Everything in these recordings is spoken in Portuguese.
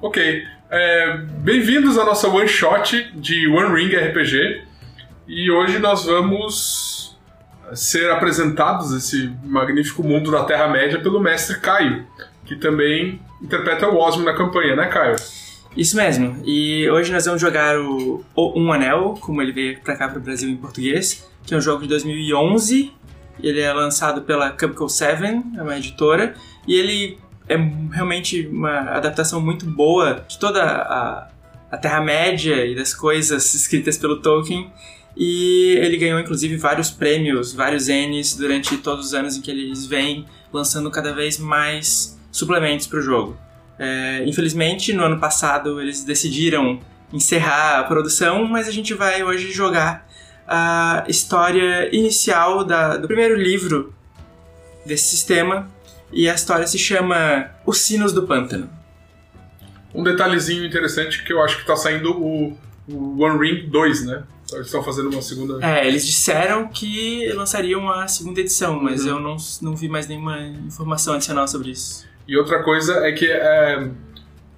Ok. É, Bem-vindos à nossa one shot de One Ring RPG. E hoje nós vamos ser apresentados esse magnífico mundo da Terra-média pelo mestre Caio, que também interpreta o Osmo na campanha, né, Caio? Isso mesmo. E hoje nós vamos jogar o, o Um Anel, como ele veio pra cá pro Brasil em português, que é um jogo de 2011. Ele é lançado pela Cubco 7, é uma editora, e ele é realmente uma adaptação muito boa de toda a, a Terra-média e das coisas escritas pelo Tolkien. E ele ganhou inclusive vários prêmios, vários Ns durante todos os anos em que eles vêm lançando cada vez mais suplementos para o jogo. É, infelizmente, no ano passado eles decidiram encerrar a produção, mas a gente vai hoje jogar a história inicial da, do primeiro livro desse sistema, e a história se chama Os Sinos do Pântano. Um detalhezinho interessante que eu acho que tá saindo o, o One Ring 2, né? Eles estão fazendo uma segunda. É, eles disseram que lançariam a segunda edição, mas eu não, não vi mais nenhuma informação adicional sobre isso. E outra coisa é que é,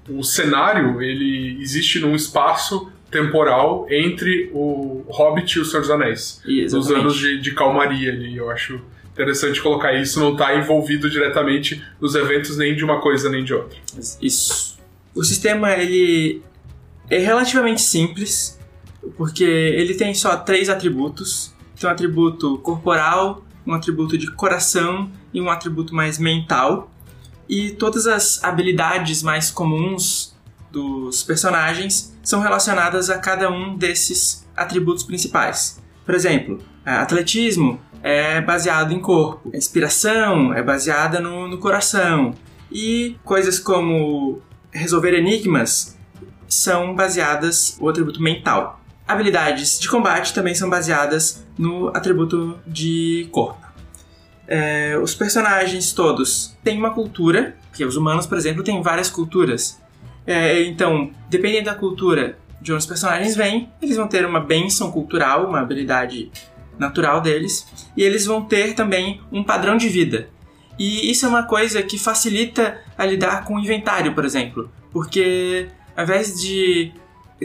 o cenário ele existe num espaço temporal entre o Hobbit e o Senhor dos Anéis. E, Nos exatamente. anos de, de calmaria ali. Eu acho interessante colocar isso, não tá envolvido diretamente nos eventos nem de uma coisa nem de outra. Isso. O sistema ele é relativamente simples, porque ele tem só três atributos. Tem um atributo corporal, um atributo de coração e um atributo mais mental. E todas as habilidades mais comuns dos personagens são relacionadas a cada um desses atributos principais. Por exemplo, atletismo é baseado em corpo, a inspiração é baseada no, no coração, e coisas como resolver enigmas são baseadas no atributo mental. Habilidades de combate também são baseadas no atributo de corpo. É, os personagens todos têm uma cultura, que os humanos, por exemplo, têm várias culturas. É, então, dependendo da cultura de onde os personagens vêm, eles vão ter uma benção cultural, uma habilidade natural deles, e eles vão ter também um padrão de vida. E isso é uma coisa que facilita a lidar com o inventário, por exemplo, porque ao invés de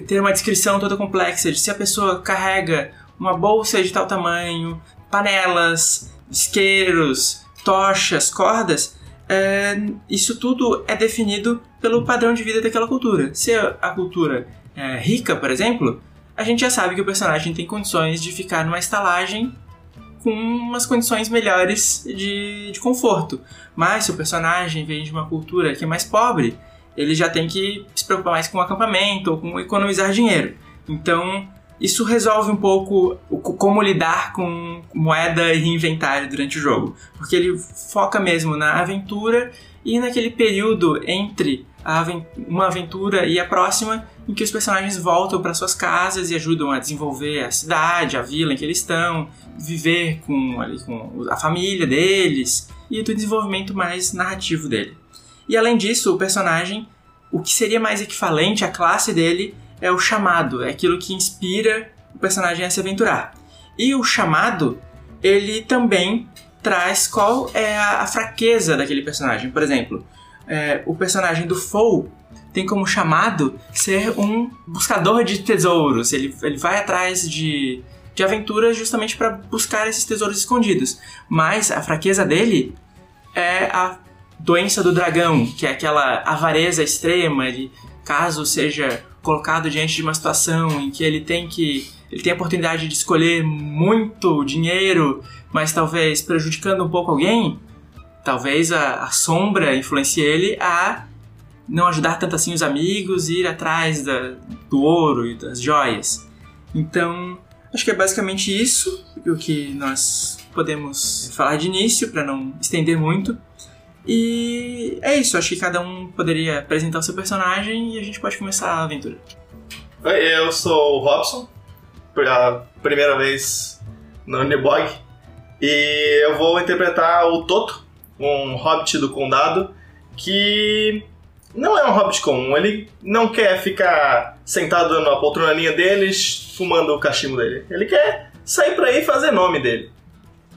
ter uma descrição toda complexa de se a pessoa carrega uma bolsa de tal tamanho, panelas, isqueiros, tochas, cordas, é, isso tudo é definido pelo padrão de vida daquela cultura. Se a cultura é rica, por exemplo, a gente já sabe que o personagem tem condições de ficar numa estalagem com umas condições melhores de, de conforto. Mas se o personagem vem de uma cultura que é mais pobre, ele já tem que se preocupar mais com o acampamento ou com economizar dinheiro. Então, isso resolve um pouco como lidar com moeda e inventário durante o jogo. Porque ele foca mesmo na aventura e naquele período entre a aven- uma aventura e a próxima em que os personagens voltam para suas casas e ajudam a desenvolver a cidade, a vila em que eles estão, viver com, ali, com a família deles e do desenvolvimento mais narrativo dele. E além disso, o personagem, o que seria mais equivalente à classe dele é o chamado, é aquilo que inspira o personagem a se aventurar. E o chamado, ele também traz qual é a, a fraqueza daquele personagem. Por exemplo, é, o personagem do Foe tem como chamado ser um buscador de tesouros. Ele, ele vai atrás de, de aventuras justamente para buscar esses tesouros escondidos. Mas a fraqueza dele é a doença do dragão, que é aquela avareza extrema. Ele, caso seja colocado diante de uma situação em que ele tem que ele tem a oportunidade de escolher muito dinheiro, mas talvez prejudicando um pouco alguém, talvez a, a sombra influencie ele a não ajudar tanto assim os amigos e ir atrás da, do ouro e das joias. Então, acho que é basicamente isso o que nós podemos falar de início, para não estender muito. E é isso, acho que cada um poderia apresentar o seu personagem e a gente pode começar a aventura. Oi, eu sou o Robson, pela primeira vez no Unibog, e eu vou interpretar o Toto, um hobbit do condado, que não é um hobbit comum, ele não quer ficar sentado na poltronaninha deles, fumando o cachimbo dele. Ele quer sair por aí e fazer nome dele.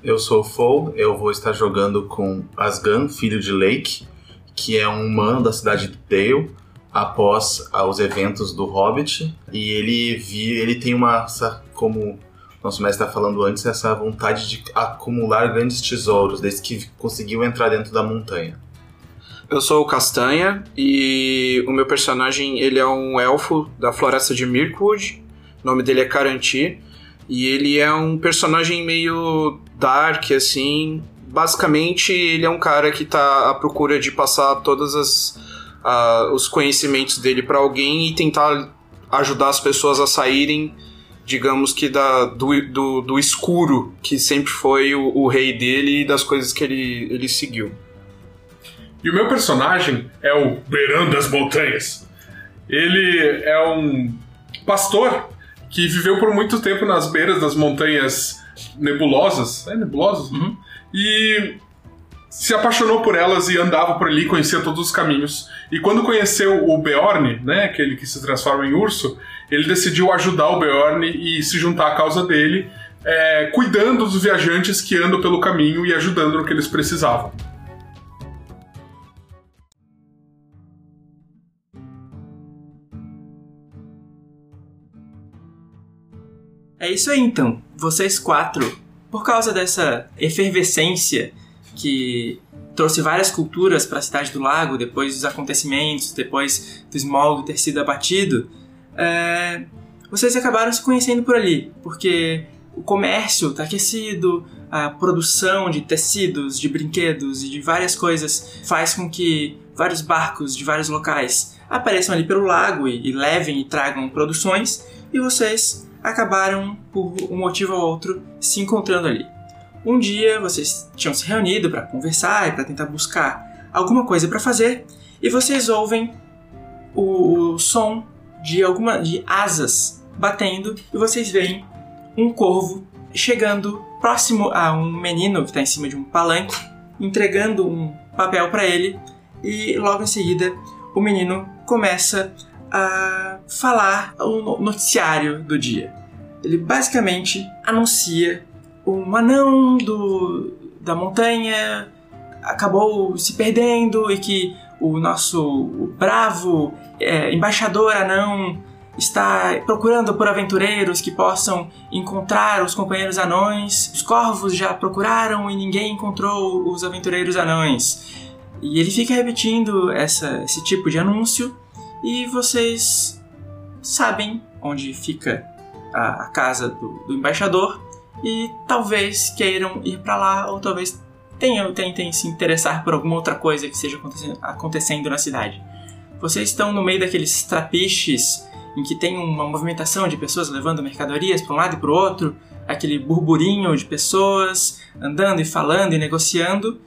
Eu sou o Fou, eu vou estar jogando com Asgan, filho de Lake, que é um humano da cidade de Dale, após ah, os eventos do Hobbit e ele vi, ele tem uma como nosso mestre está falando antes essa vontade de acumular grandes tesouros desde que conseguiu entrar dentro da montanha. Eu sou o Castanha e o meu personagem ele é um elfo da floresta de Mirkwood. O nome dele é Caranti e ele é um personagem meio dark assim. Basicamente, ele é um cara que está à procura de passar todas as uh, os conhecimentos dele para alguém e tentar ajudar as pessoas a saírem, digamos que da, do, do, do escuro que sempre foi o, o, rei dele e das coisas que ele, ele seguiu. E o meu personagem é o Beirão das Montanhas. Ele é um pastor que viveu por muito tempo nas beiras das montanhas nebulosas. É nebulosas? Uhum. E se apaixonou por elas e andava por ali, conhecia todos os caminhos. E quando conheceu o Beorn, né, aquele que se transforma em urso, ele decidiu ajudar o Beorn e se juntar à causa dele, é, cuidando dos viajantes que andam pelo caminho e ajudando no que eles precisavam. É isso aí então. Vocês quatro, por causa dessa efervescência que trouxe várias culturas para a cidade do lago depois dos acontecimentos, depois do Smaug ter sido abatido, é, vocês acabaram se conhecendo por ali, porque o comércio está aquecido, a produção de tecidos, de brinquedos e de várias coisas faz com que vários barcos de vários locais apareçam ali pelo lago e, e levem e tragam produções, e vocês acabaram, por um motivo ou outro, se encontrando ali. Um dia vocês tinham se reunido para conversar e para tentar buscar alguma coisa para fazer e vocês ouvem o, o, som de alguma de asas batendo e vocês veem um corvo chegando próximo a um menino que está em cima de um palanque, entregando um papel para ele e logo em seguida o menino começa a falar o noticiário do dia. Ele basicamente anuncia um anão do, da montanha acabou se perdendo e que o nosso bravo é, embaixador anão está procurando por aventureiros que possam encontrar os companheiros anões. Os corvos já procuraram e ninguém encontrou os aventureiros anões. E ele fica repetindo essa, esse tipo de anúncio e vocês sabem onde fica a, a casa do, do embaixador e talvez queiram ir para lá ou talvez tenham, tentem se interessar por alguma outra coisa que esteja acontecendo, acontecendo na cidade. Vocês estão no meio daqueles trapiches em que tem uma movimentação de pessoas levando mercadorias para um lado e para o outro, aquele burburinho de pessoas andando e falando e negociando.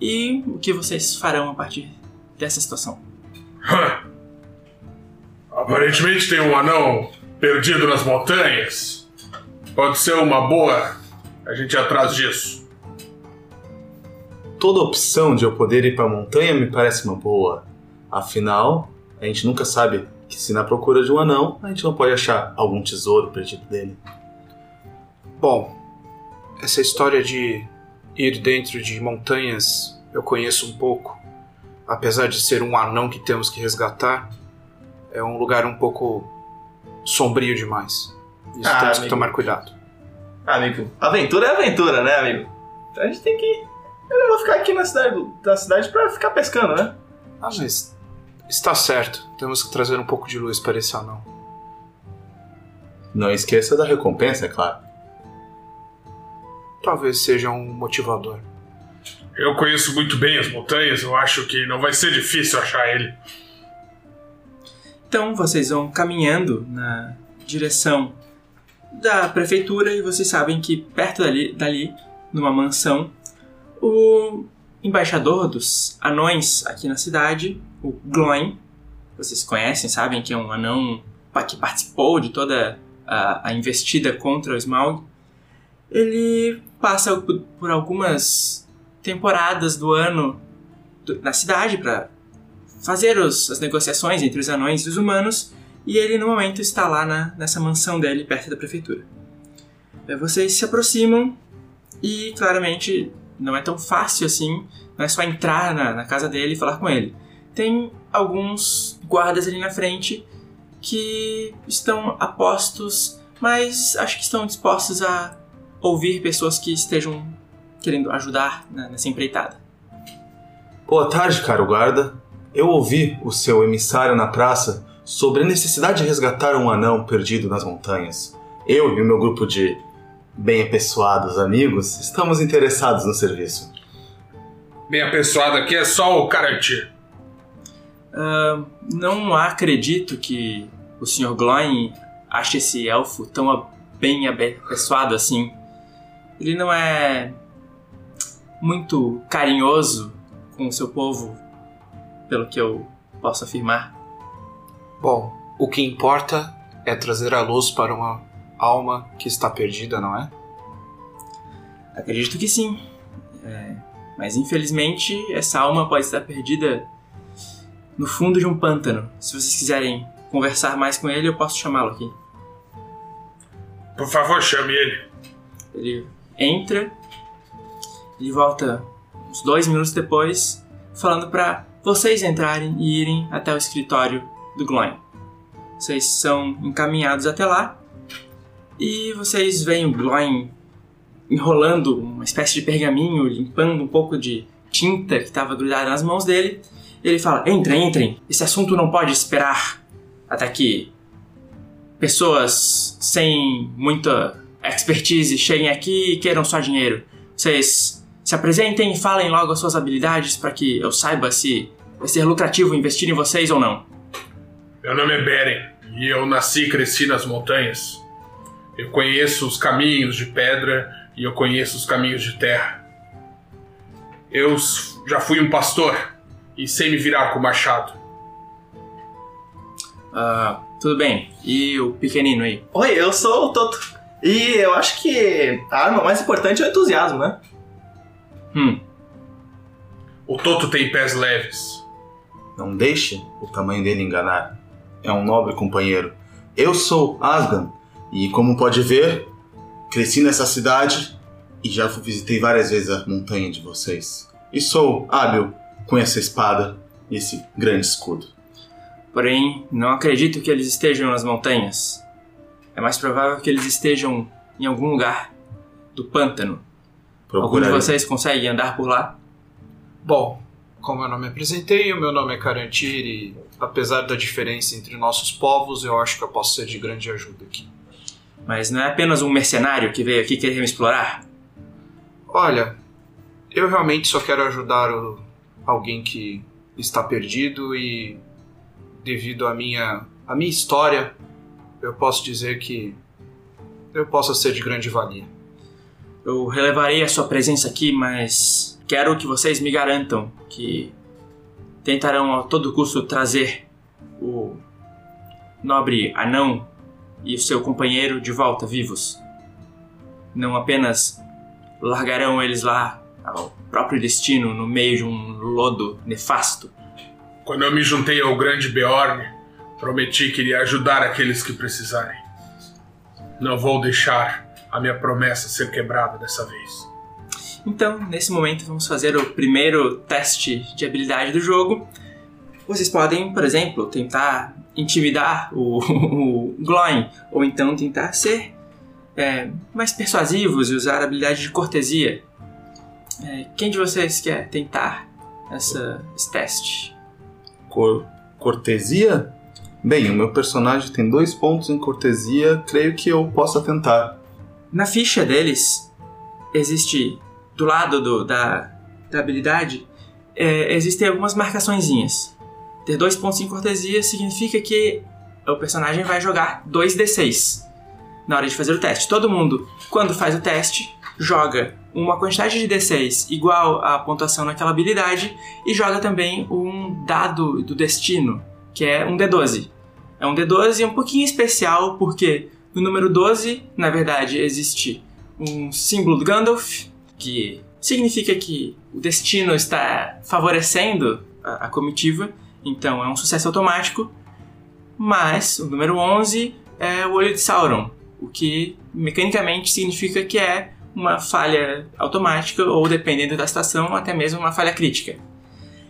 E o que vocês farão a partir dessa situação? Aparentemente tem um anão perdido nas montanhas. Pode ser uma boa a gente ir atrás disso. Toda opção de eu poder ir para a montanha me parece uma boa. Afinal, a gente nunca sabe que se na procura de um anão, a gente não pode achar algum tesouro perdido dele. Bom, essa história de ir dentro de montanhas eu conheço um pouco. Apesar de ser um anão que temos que resgatar, é um lugar um pouco sombrio demais. Isso ah, temos amigo. que tomar cuidado. Amigo, aventura é aventura, né, amigo? Então a gente tem que. Eu não vou ficar aqui na cidade, da cidade pra ficar pescando, né? Ah, mas. Está certo. Temos que trazer um pouco de luz para esse anão. Não esqueça da recompensa, é claro. Talvez seja um motivador. Eu conheço muito bem as montanhas, eu acho que não vai ser difícil achar ele. Então vocês vão caminhando na direção da prefeitura e vocês sabem que perto dali, dali numa mansão, o embaixador dos anões aqui na cidade, o Gloin, vocês conhecem, sabem que é um anão que participou de toda a, a investida contra o Smaug, ele passa por, algumas temporadas do ano na cidade para fazer os, as negociações entre os anões e os humanos e ele no momento está lá na, nessa mansão dele perto da prefeitura. Vocês se aproximam e claramente não é tão fácil assim, não é só entrar na, na casa dele e falar com ele. tem alguns guardas ali na frente que estão a postos, mas acho que estão dispostos a ouvir pessoas que estejam querendo ajudar nessa empreitada. Boa tarde, caro guarda. Eu ouvi o seu emissário na praça sobre a necessidade de resgatar um anão perdido nas montanhas. Eu e o meu grupo de bem apessoados amigos estamos interessados no serviço. Bem apessoado aqui é só o Karantir. Ah, não acredito que o Sr. Gloin ache esse elfo tão bem apessoado assim. Ele não é muito carinhoso com o seu povo, pelo que eu posso afirmar. Bom, o que importa é trazer a luz para uma alma que está perdida, não é? Acredito que sim. É, mas infelizmente essa alma pode estar perdida no fundo de um pântano. Se vocês quiserem conversar mais com ele, eu posso chamá-lo aqui. Por favor, chame ele. Ele entra e volta uns dois minutos depois, falando para vocês entrarem e irem até o escritório do Gloin. Vocês são encaminhados até lá e vocês veem o Gloin enrolando uma espécie de pergaminho, limpando um pouco de tinta que estava grudada nas mãos dele. Ele fala: Entrem, entrem, esse assunto não pode esperar até que pessoas sem muita expertise cheguem aqui e queiram só dinheiro. Vocês se apresentem e falem logo as suas habilidades para que eu saiba se vai ser lucrativo investir em vocês ou não. Meu nome é Beren e eu nasci e cresci nas montanhas. Eu conheço os caminhos de pedra e eu conheço os caminhos de terra. Eu já fui um pastor e sei me virar com o machado. Ah, tudo bem. E o pequenino aí? Oi, eu sou o Toto. E eu acho que a arma mais importante é o entusiasmo, né? Hum, O Toto tem pés leves. Não deixe o tamanho dele enganar. É um nobre companheiro. Eu sou Asgan e, como pode ver, cresci nessa cidade e já visitei várias vezes a montanha de vocês. E sou hábil com essa espada e esse grande escudo. porém, não acredito que eles estejam nas montanhas. É mais provável que eles estejam em algum lugar do pântano. Algum de vocês consegue andar por lá? Bom, como eu não me apresentei, o meu nome é Karantir e, apesar da diferença entre nossos povos, eu acho que eu posso ser de grande ajuda aqui. Mas não é apenas um mercenário que veio aqui querer me explorar? Olha, eu realmente só quero ajudar o- alguém que está perdido e, devido à minha, à minha história, eu posso dizer que eu possa ser de grande valia. Eu relevarei a sua presença aqui, mas quero que vocês me garantam que tentarão a todo custo trazer o nobre anão e o seu companheiro de volta vivos. Não apenas largarão eles lá ao próprio destino no meio de um lodo nefasto. Quando eu me juntei ao grande Beorn, prometi que iria ajudar aqueles que precisarem. Não vou deixar a minha promessa ser quebrada dessa vez. Então, nesse momento, vamos fazer o primeiro teste de habilidade do jogo. Vocês podem, por exemplo, tentar intimidar o, o Gloin, ou então tentar ser é, mais persuasivos e usar a habilidade de cortesia. É, quem de vocês quer tentar essa, esse teste? Cor- cortesia? Bem, o meu personagem tem dois pontos em cortesia, creio que eu possa tentar. Na ficha deles, existe, do lado do- da, da habilidade, é, existem algumas marcaçõezinhas. Ter dois pontos em cortesia significa que o personagem vai jogar 2d6 na hora de fazer o teste. Todo mundo, quando faz o teste, joga uma quantidade de d6 igual à pontuação naquela habilidade e joga também um dado do destino, que é um d12. É um d12 um pouquinho especial porque no número 12, na verdade, existe um símbolo do Gandalf, que significa que o destino está favorecendo a, a comitiva, então é um sucesso automático. Mas o número 11 é o olho de Sauron, o que mecanicamente significa que é uma falha automática ou, dependendo da situação, até mesmo uma falha crítica.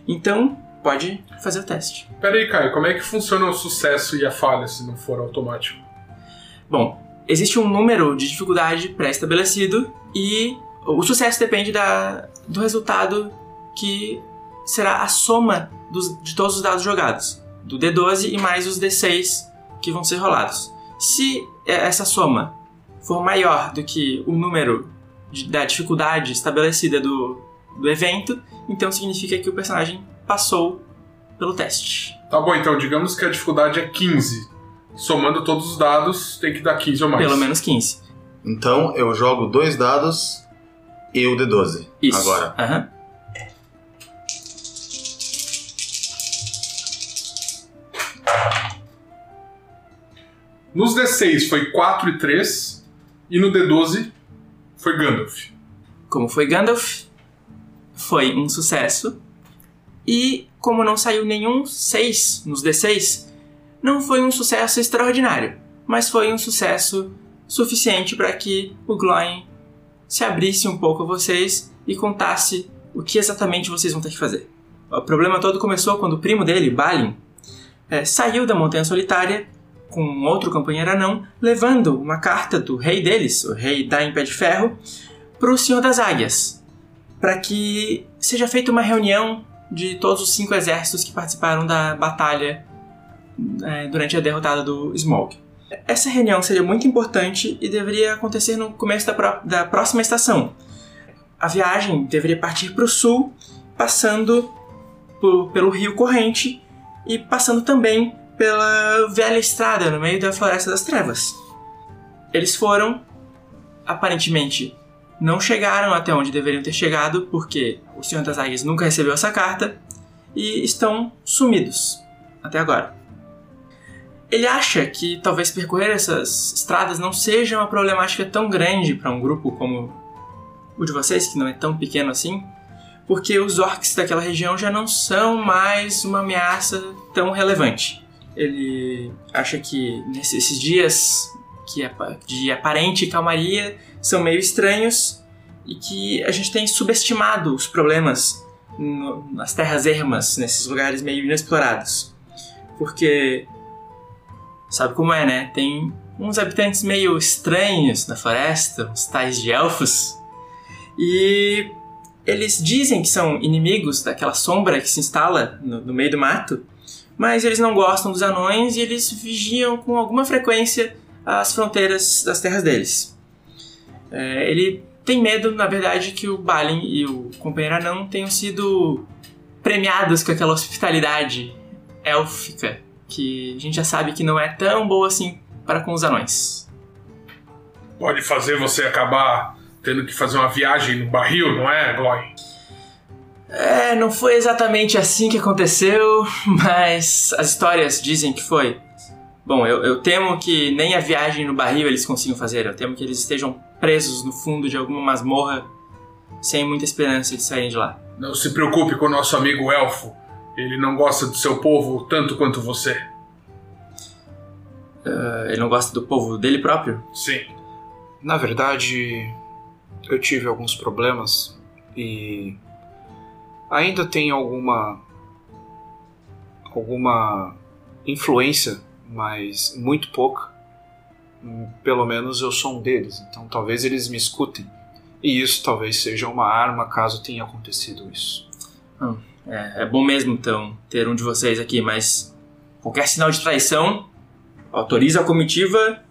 Então, pode fazer o teste. Pera aí, Caio, como é que funciona o sucesso e a falha se não for automático? Bom, existe um número de dificuldade pré-estabelecido e o sucesso depende da, do resultado que será a soma dos- de todos os dados jogados, do D12 e mais os D6 que vão ser rolados. Se é, essa soma for maior do que o número de- da dificuldade estabelecida do, do evento, então significa que o personagem passou pelo teste. Tá bom, então digamos que a dificuldade é 15. Somando todos os dados, tem que dar 15 ou mais. Pelo menos 15. Então eu jogo dois dados e o D12. Isso. Agora. Aham. Nos D6 foi 4 e 3. E no D12 foi Gandalf. Como foi Gandalf, foi um sucesso. E como não saiu nenhum 6 nos D6, não foi um sucesso extraordinário, mas foi um sucesso suficiente para que o Gloin se abrisse um pouco a vocês e contasse o que exatamente vocês vão ter que fazer. O problema todo começou quando o primo dele, Balin, eh, saiu da Montanha Solitária com um outro companheiro anão, levando uma carta do rei deles, o rei da Pé de Ferro, para o Senhor das Águias, para que seja feita uma reunião de todos os cinco exércitos que participaram da batalha eh, durante a derrotada do Smaug. Essa reunião seria muito importante e deveria acontecer no começo da, da próxima estação. A viagem deveria partir para o sul, passando por- pelo rio corrente e passando também pela velha estrada no meio da Floresta das Trevas. Eles foram, aparentemente, não chegaram até onde deveriam ter chegado porque o Senhor das Águias nunca recebeu essa carta e estão sumidos até agora. Ele acha que talvez percorrer essas estradas não seja uma problemática tão grande para um grupo como o de vocês, que não é tão pequeno assim, porque os orcs daquela região já não são mais uma ameaça tão relevante. Ele acha que nesses dias que é de aparente calmaria são meio estranhos e que a gente tem subestimado os problemas nas terras ermas, nesses lugares meio inexplorados. Porque sabe como é, né? Tem uns habitantes meio estranhos na floresta, uns tais de elfos. E eles dizem que são inimigos daquela sombra que se instala no, no meio do mato, mas eles não gostam dos anões e eles vigiam com alguma frequência as fronteiras das terras deles. É, ele tem medo, na verdade, que o Balin e o companheiro anão tenham sido premiados com aquela hospitalidade élfica que a gente já sabe que não é tão boa assim para com os anões. Pode fazer você acabar tendo que fazer uma viagem no barril, não é, Gloin? É, não foi exatamente assim que aconteceu, mas as histórias dizem que foi. Bom, eu, eu temo que nem a viagem no barril eles consigam fazer. Eu temo que eles estejam presos no fundo de alguma masmorra sem muita esperança de saírem de lá. Não se preocupe com o nosso amigo elfo. Ele não gosta do seu povo tanto quanto você. Ah, ele não gosta do povo dele próprio? Sim. Na verdade, eu tive alguns problemas e ainda tem alguma alguma influência, mas muito pouca. Hum, Pelo menos eu sou um deles, então talvez eles me escutem. E isso talvez seja uma arma caso tenha acontecido isso. É, é bom mesmo então ter um de vocês aqui, mas qualquer sinal de traição autoriza a comitiva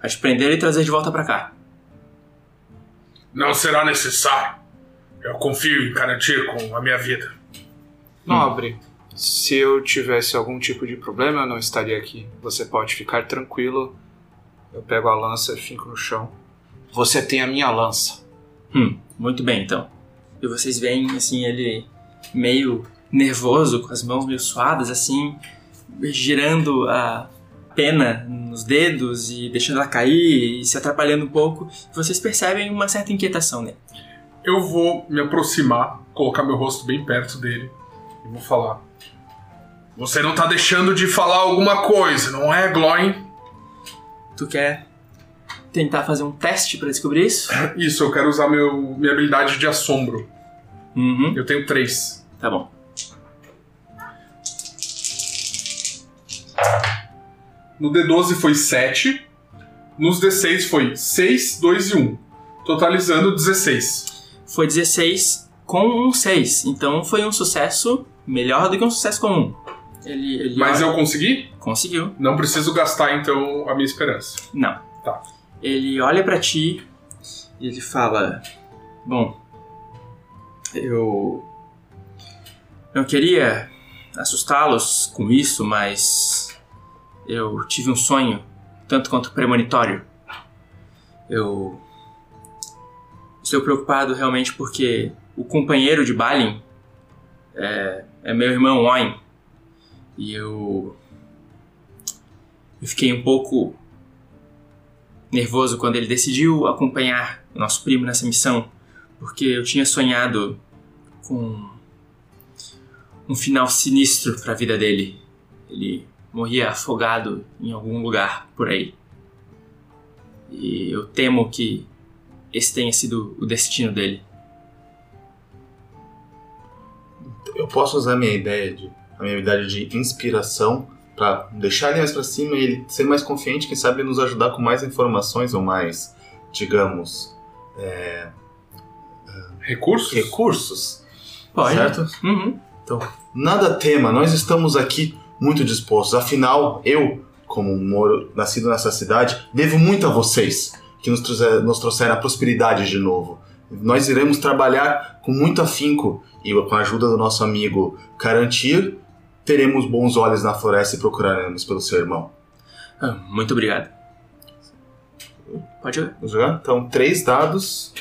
a te prender e trazer de volta pra cá. Não será necessário. Eu confio em garantir com a minha vida. Nobre, se eu tivesse algum tipo de problema, eu não estaria aqui. Você pode ficar tranquilo. Eu pego a lança e fico no chão. Você tem a minha lança. Hum, muito bem então. E vocês veem assim ele meio nervoso, com as mãos meio suadas assim, girando a pena nos dedos e deixando ela cair e se atrapalhando um pouco. Vocês percebem uma certa inquietação nele. Eu vou me aproximar, colocar meu rosto bem perto dele e vou falar. Você não tá deixando de falar alguma coisa, não é, Gloin? Tu quer tentar fazer um teste pra descobrir isso? Isso, eu quero usar meu, minha habilidade de assombro. Uhum. Eu tenho três. Tá bom. No D12 foi 7. Nos D6 foi 6, 2 e 1. Totalizando 16. Foi 16 com um 6. Então foi um sucesso melhor do que um sucesso comum. Ele, ele Mas olha... eu consegui? Conseguiu. Não preciso gastar então a minha esperança. Não. Tá. Ele olha para ti e ele fala: Bom, eu não queria assustá-los com isso, mas eu tive um sonho tanto quanto premonitório. Eu estou preocupado realmente porque o companheiro de Balin é, é meu irmão Oin. E eu. Eu fiquei um pouco nervoso quando ele decidiu acompanhar o nosso primo nessa missão, porque eu tinha sonhado com um final sinistro para a vida dele. Ele morria afogado em algum lugar por aí. E eu temo que esse tenha sido o destino dele. Eu posso usar a minha ideia de a minha habilidade de inspiração pra deixar ele mais pra cima e ele ser mais confiante, quem sabe nos ajudar com mais informações ou mais, digamos, Recursos? recursos, Pode? certo? Uhum. Nada tema, nós estamos aqui muito dispostos. Afinal, eu, como um moro nascido nessa cidade, devo muito a vocês que nos, trouxer- nos trouxeram a prosperidade de novo. Nós iremos trabalhar com muito afinco e com a ajuda do nosso amigo Carantir, teremos bons olhos na floresta e procuraremos pelo seu irmão. Ah, muito obrigado. Pode jogar. Vamos jogar? Então, três dados,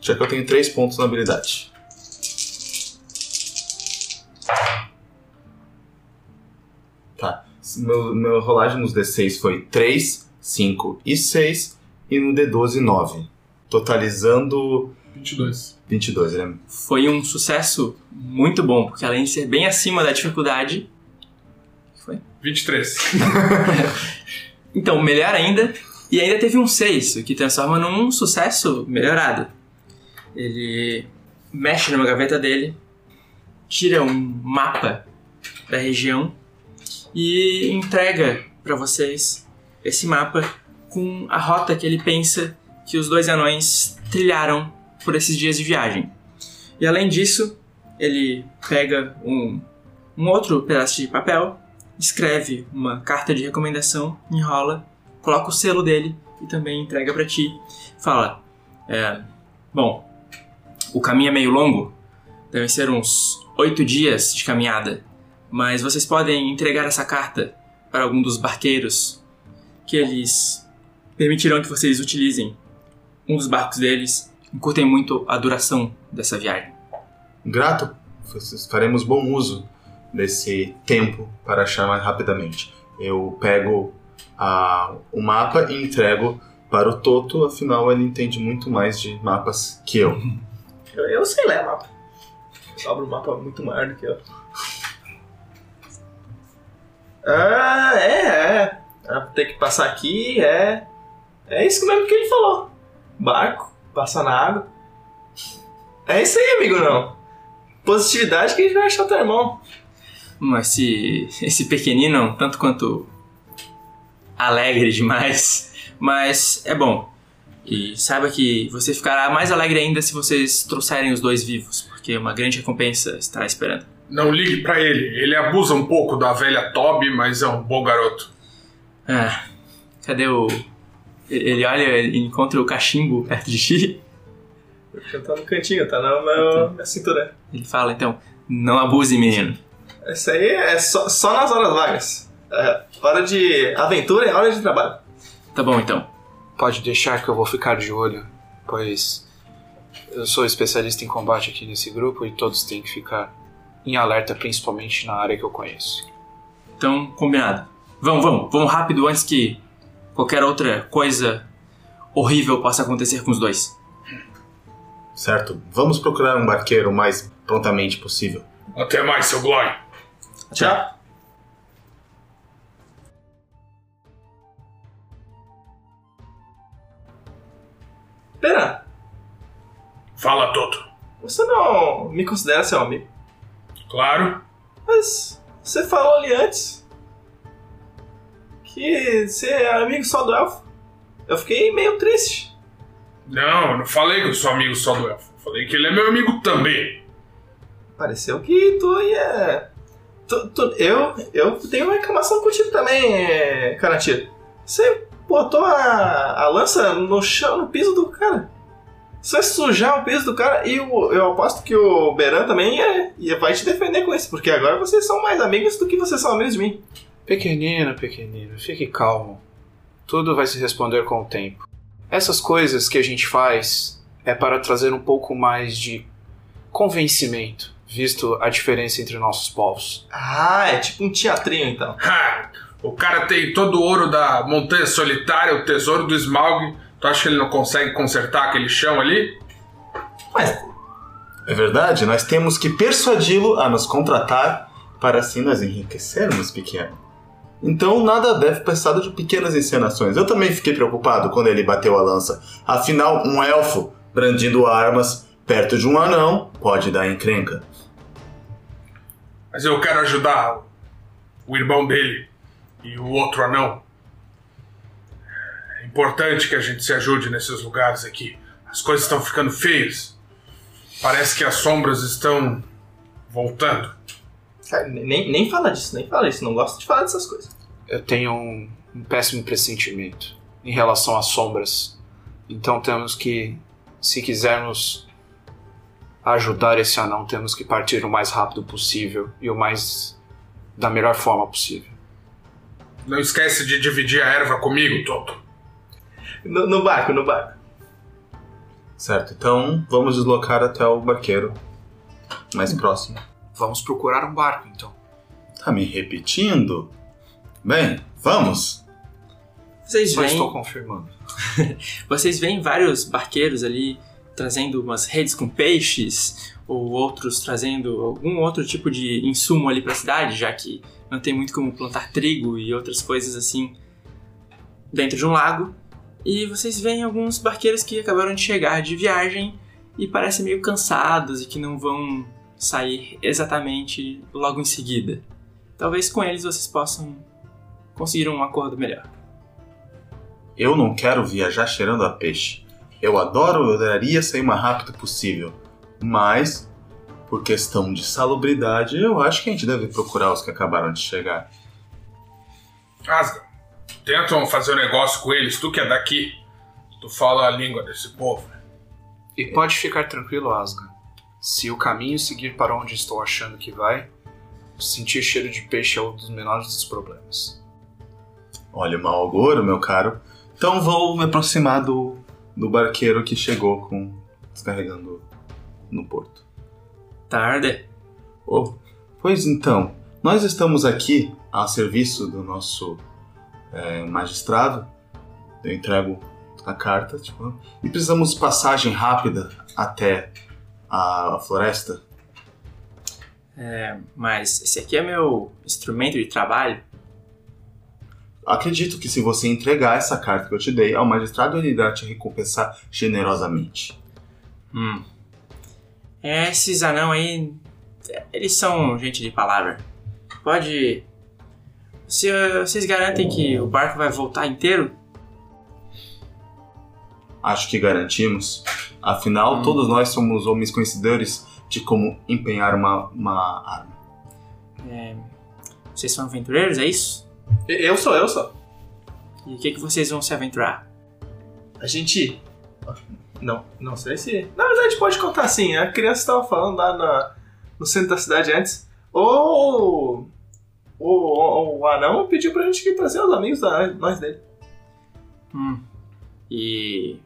já que eu tenho três pontos na habilidade. Meu, meu rolagem nos D6 foi 3, 5 e 6, e no D12, 9. Totalizando 22. 22, né? Foi um sucesso muito bom, porque além de ser bem acima da dificuldade. O que foi? 23. Então, melhor ainda. E ainda teve um 6, o que transforma num sucesso melhorado. Ele mexe numa gaveta dele, tira um mapa da região e entrega para vocês esse mapa com a rota que ele pensa que os dois anões trilharam por esses dias de viagem. E além disso, ele pega um, um outro pedaço de papel, escreve uma carta de recomendação, enrola, coloca o selo dele e também entrega para ti. Fala: é, Bom, o caminho é meio longo, devem ser uns oito dias de caminhada, mas vocês podem entregar essa carta para algum dos barqueiros que eles permitirão que vocês utilizem um dos barcos deles. Encurtem muito a duração dessa viagem. Grato, faremos bom uso desse tempo para achar mais rapidamente. Eu pego a, o mapa e entrego para o Toto, afinal ele entende muito mais de mapas que eu. Eu, eu sei ler mapa. Sobra um mapa muito maior do que eu. Ah, é, é. Ah, Tem que passar aqui, é. É isso mesmo que ele falou. Barco, passar na água. É isso aí, amigo, não. Positividade que a gente vai achar teu irmão. Mas esse, esse pequenino, é tanto quanto alegre demais, mas é bom. E saiba que você ficará mais alegre ainda se vocês trouxerem os dois vivos, porque uma grande recompensa estará esperando. Não ligue pra ele. Ele abusa um pouco da velha Toby, mas é um bom garoto. Ah, cadê o. Ele olha e encontra o cachimbo perto de ti. Já tá no cantinho, tá na minha, minha cintura. Ele fala então: Não abuse, menino. Isso aí é só, só nas horas vagas. É, hora de aventura é hora de trabalho. Tá bom então. Pode deixar que eu vou ficar de olho, pois eu sou especialista em combate aqui nesse grupo e todos têm que ficar em alerta, principalmente na área que eu conheço. Então, combinado. Vamos, vamos, vamos rápido antes que qualquer outra coisa horrível possa acontecer com os dois. Certo? Vamos procurar um barqueiro o mais prontamente possível. Até mais, seu Gloy. Tchau. Pera, Fala, Toto. você não me considera seu amigo. Claro. Mas você falou ali antes que você é amigo só do elfo. Eu fiquei meio triste. Não, eu não falei que eu sou amigo só do elfo. Falei que ele é meu amigo também. Pareceu que tu ia. Tu, tu- eu, eu tenho uma reclamação contigo também, Karantir. Você botou a, a lança no chão, no piso do cara. Você vai sujar o piso do cara e o- eu aposto que o Beran também ia, vai te defender com isso, porque agora vocês são mais amigos do que vocês são amigos de mim. Pequenino, pequenino, fique calmo. Tudo vai se responder com o tempo. Essas coisas que a gente faz é para trazer um pouco mais de convencimento, visto a diferença entre nossos povos. Ah, é tipo um teatrinho então. Ha! O cara tem todo o ouro da Montanha Solitária, o tesouro do Smaug. Tu acha que ele não consegue consertar aquele chão ali? Mas É verdade, nós temos que persuadi-lo a nos contratar para assim nós enriquecermos pequeno. Então nada deve passar de pequenas encenações. Eu também fiquei preocupado quando ele bateu a lança. Afinal, um elfo brandindo armas perto de um anão pode dar encrenca. Mas eu quero ajudar o irmão dele e o outro anão. É importante que a gente se ajude nesses lugares aqui. As coisas estão ficando feias. Parece que as sombras estão voltando. cara, nem, nem fala disso, nem fala disso. Não gosto de falar dessas coisas. Eu tenho um, um péssimo pressentimento em relação às sombras. Então temos que, se quisermos ajudar esse anão, temos que partir o mais rápido possível e o mais da melhor forma possível. Não esquece de dividir a erva comigo, Toto. No, no barco, no barco. Certo, então vamos deslocar até o barqueiro mais próximo. Vamos procurar um barco, então. Tá me repetindo? Bem, vamos! Vocês Só veem, estou confirmando. vocês veem vários barqueiros ali trazendo umas redes com peixes, ou outros trazendo algum outro tipo de insumo ali pra cidade, já que não tem muito como plantar trigo e outras coisas assim dentro de um lago. E vocês veem alguns barqueiros que acabaram de chegar de viagem e parecem meio cansados e que não vão sair exatamente logo em seguida. Talvez com eles vocês possam conseguir um acordo melhor. Eu não quero viajar cheirando a peixe. Eu adoro, eu adoraria sair o mais rápido possível. Mas, por questão de salubridade, eu acho que a gente deve procurar os que acabaram de chegar. Asga, tentam fazer um negócio com eles, tu que é daqui. Tu fala a língua desse povo. E pode ficar tranquilo, Asga. Se o caminho seguir para onde estou achando que vai, sentir cheiro de peixe é um dos menores dos problemas. Olha o mau agouro, meu caro. Então vou me aproximar do, do barqueiro que chegou com descarregando no porto. Tarde. Oh, pois então, nós estamos aqui a serviço do nosso eh, magistrado. Eu entrego a carta, tipo, e precisamos de passagem rápida até a floresta. Mas esse aqui é meu instrumento de trabalho. Acredito que se você entregar essa carta que eu te dei ao magistrado, ele irá te recompensar generosamente. Hum. É, esses anão aí, eles são gente de palavra. Pode. Se vocês garantem que o barco vai voltar inteiro? Acho que garantimos. Afinal, todos nós somos homens conhecedores de como empenhar uma, uma arma. É, vocês são aventureiros, é isso? Eu sou, eu sou. E o que, que vocês vão se aventurar? A gente. Não, não sei se. Na verdade, pode contar assim. A criança estava falando lá na- no centro da cidade antes. O. O, o, o anão pediu pra gente trazer os amigos da, nós dele. Hum. E.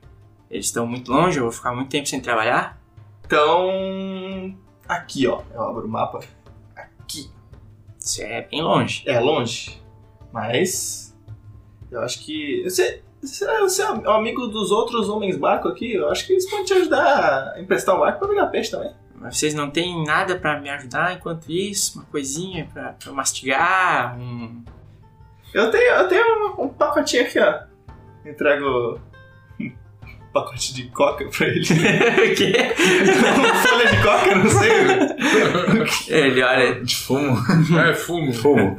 Eles estão muito longe, eu vou ficar muito tempo sem trabalhar? Então. Aqui, ó. Eu abro o mapa. Aqui. Isso é bem longe. É longe. Mas. Eu acho que. Você, você, é um amigo dos outros homens barco aqui? Eu acho que eles podem te ajudar a emprestar um barco pra pegar peixe também. Mas vocês não têm nada pra me ajudar enquanto isso? Uma coisinha pra, pra eu mastigar? Um... Eu tenho, eu tenho um, um pacotinho aqui, ó. Entrego um pacote de coca pra ele. o quê? Uma folha de coca, não sei. Ele olha. De fumo? É fumo. Fumo.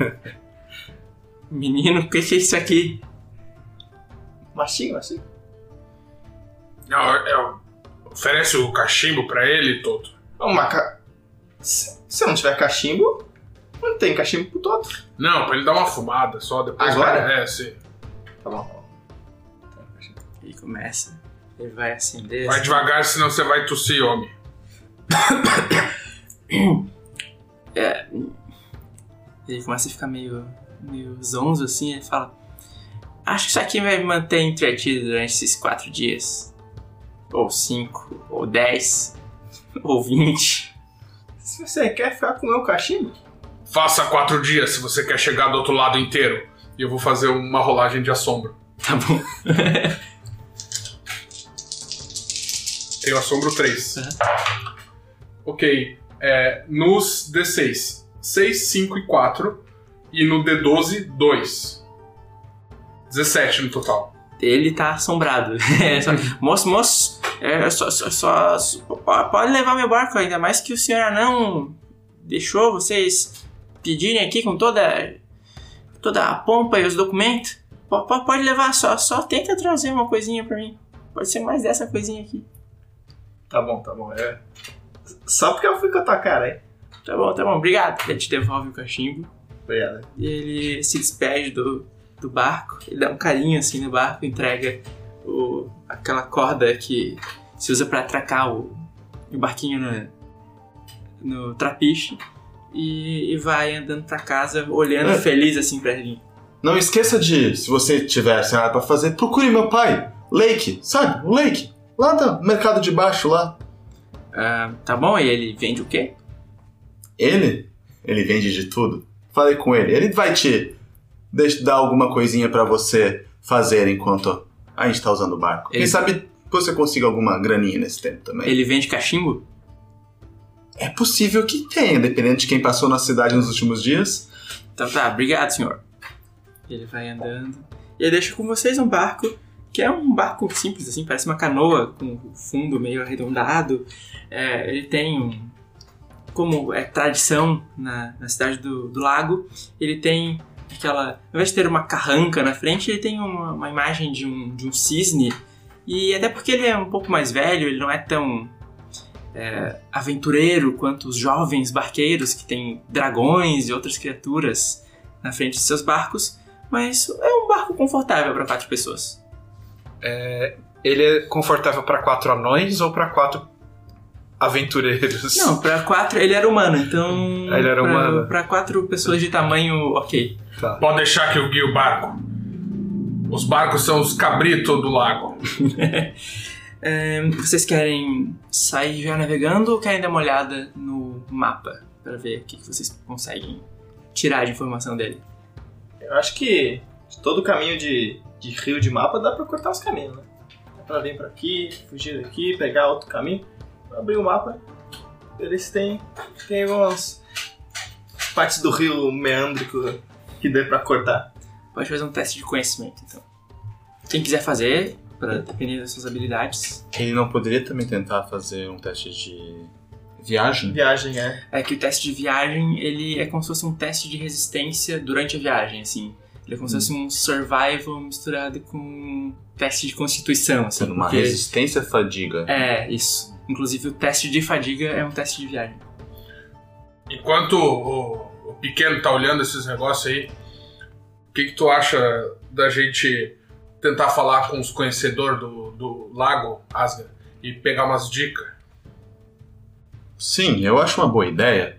Menino, o que é isso aqui? Machinho, machinho. Não, é- é- oferece o cachimbo pra ele, Toto. Uma ca... Se se não tiver cachimbo, não tem cachimbo pro todo. Não, pra ele dar uma fumada só, depois Agora? vai- É, sim. Tá bom. Ele começa, ele vai acender. Vai assim. devagar, senão você vai tossir, homem. Ele começa a ficar meio, meio zonzo assim, ele fala: Acho que isso aqui vai me manter entretido durante esses quatro dias. Ou cinco, ou dez, ou vinte. Se você quer ficar com o meu cachimbo, Faça quatro dias se você quer chegar do outro lado inteiro. E eu vou fazer uma rolagem de assombro. Tá bom. Tenho assombro 3. Uhum. Ok. É, nos D6, 6, 5 e 4. E no D12, 2. 17 no total. Ele tá assombrado. É só, moço, moço, é, só, só, só- só- pode levar meu barco, ainda mais que o senhor não deixou vocês pedirem aqui com toda, toda a pompa e os documentos. Po- Pode levar, só, só tenta trazer uma coisinha pra mim. Pode ser mais dessa coisinha aqui. tá bom, tá bom. É. Só porque eu fui com a tua cara, hein? Tá bom, tá bom, obrigado. Ele te devolve o cachimbo Obrigado. e ele se despede do, do barco. Ele dá um carinho assim no barco, entrega o, aquela corda que se usa pra atracar o, o barquinho no, no trapiche e, e vai andando pra casa, olhando É. feliz assim pra ele. Não esqueça de, se você tiver sem nada pra fazer, procure meu pai, Lake, sabe? O Lake, lá do mercado de baixo lá. Ah, tá bom, e ele vende o quê? Ele, ele vende de tudo. Falei com ele, ele vai te dar alguma coisinha pra você fazer enquanto a gente tá usando o barco. Quem Ele- sabe você consiga alguma graninha nesse tempo também. Ele vende cachimbo? É possível que tenha, dependendo de quem passou na cidade nos últimos dias. Então tá, obrigado, senhor. Ele vai andando. E ele deixa com vocês um barco, que é um barco simples, assim, parece uma canoa com o fundo meio arredondado. É, ele tem um. Como é tradição na, na cidade do, do lago, ele tem aquela. Ao invés de ter uma carranca na frente, ele tem uma, uma imagem de um, de um cisne. E até porque ele é um pouco mais velho, ele não é tão é, aventureiro quanto os jovens barqueiros que têm dragões e outras criaturas na frente de seus barcos, mas é um barco confortável para quatro pessoas. Ele é confortável pra quatro anões ou pra quatro aventureiros? Não, para quatro ele era humano, então Ele era pra- humano. Pra quatro pessoas de tamanho ok. Tá. Pode deixar que eu guie o barco. Os barcos são os cabritos do lago. É, vocês querem sair já navegando ou querem dar uma olhada no mapa para ver o que, que vocês conseguem tirar de informação dele? Eu acho que de todo o caminho de, de rio de mapa dá pra cortar os caminhos, né? Dá pra vir pra aqui, fugir daqui, pegar outro caminho, abrir o mapa, se tem, tem algumas partes do rio meândrico que dê pra cortar. Pode fazer um teste de conhecimento, então. Quem quiser fazer, para depender das suas habilidades. Ele não poderia também tentar fazer um teste de viagem? Viagem é. É que o teste de viagem, ele é como se fosse um teste de resistência durante a viagem, assim. Ele é como se fosse um survival misturado com um teste de constituição, assim. Uma porque- resistência à fadiga. É, isso. Inclusive o teste de fadiga é um teste de viagem. Enquanto o, o pequeno tá olhando esses negócios aí, o que, que tu acha da gente tentar falar com os conhecedores do, do lago Asgard e pegar umas dicas? Sim, eu acho uma boa ideia.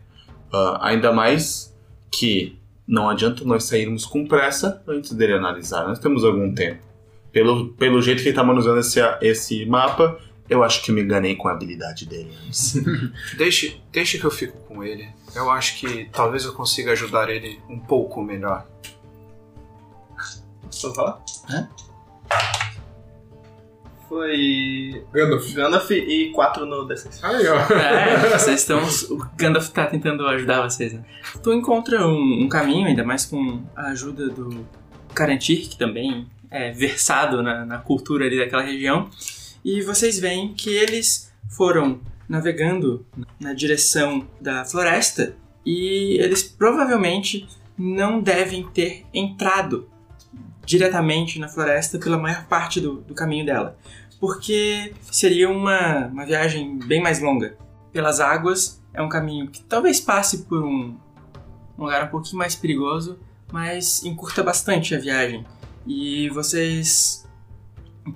Ah, ainda mais que não adianta nós sairmos com pressa antes dele analisar. Nós temos algum tempo. Pelo, pelo jeito que ele está manuseando esse, esse mapa, eu acho que me enganei com a habilidade dele antes. Deixe, deixe que eu fico com ele. Eu acho que talvez eu consiga ajudar ele um pouco melhor. Posso falar? Hã? Foi. Gandalf. Gandalf e 4 no D6. Aí, ó. É, vocês estão. O Gandalf tá tentando ajudar vocês, né? Tu encontra um, um caminho, ainda mais com a ajuda do Karantir, que também é versado na, na cultura ali daquela região. E vocês veem que eles foram navegando na direção da floresta e eles provavelmente não devem ter entrado diretamente na floresta pela maior parte do, do caminho dela, porque seria uma, uma viagem bem mais longa. Pelas águas é um caminho que talvez passe por um, um lugar um pouquinho mais perigoso, mas encurta bastante a viagem. E vocês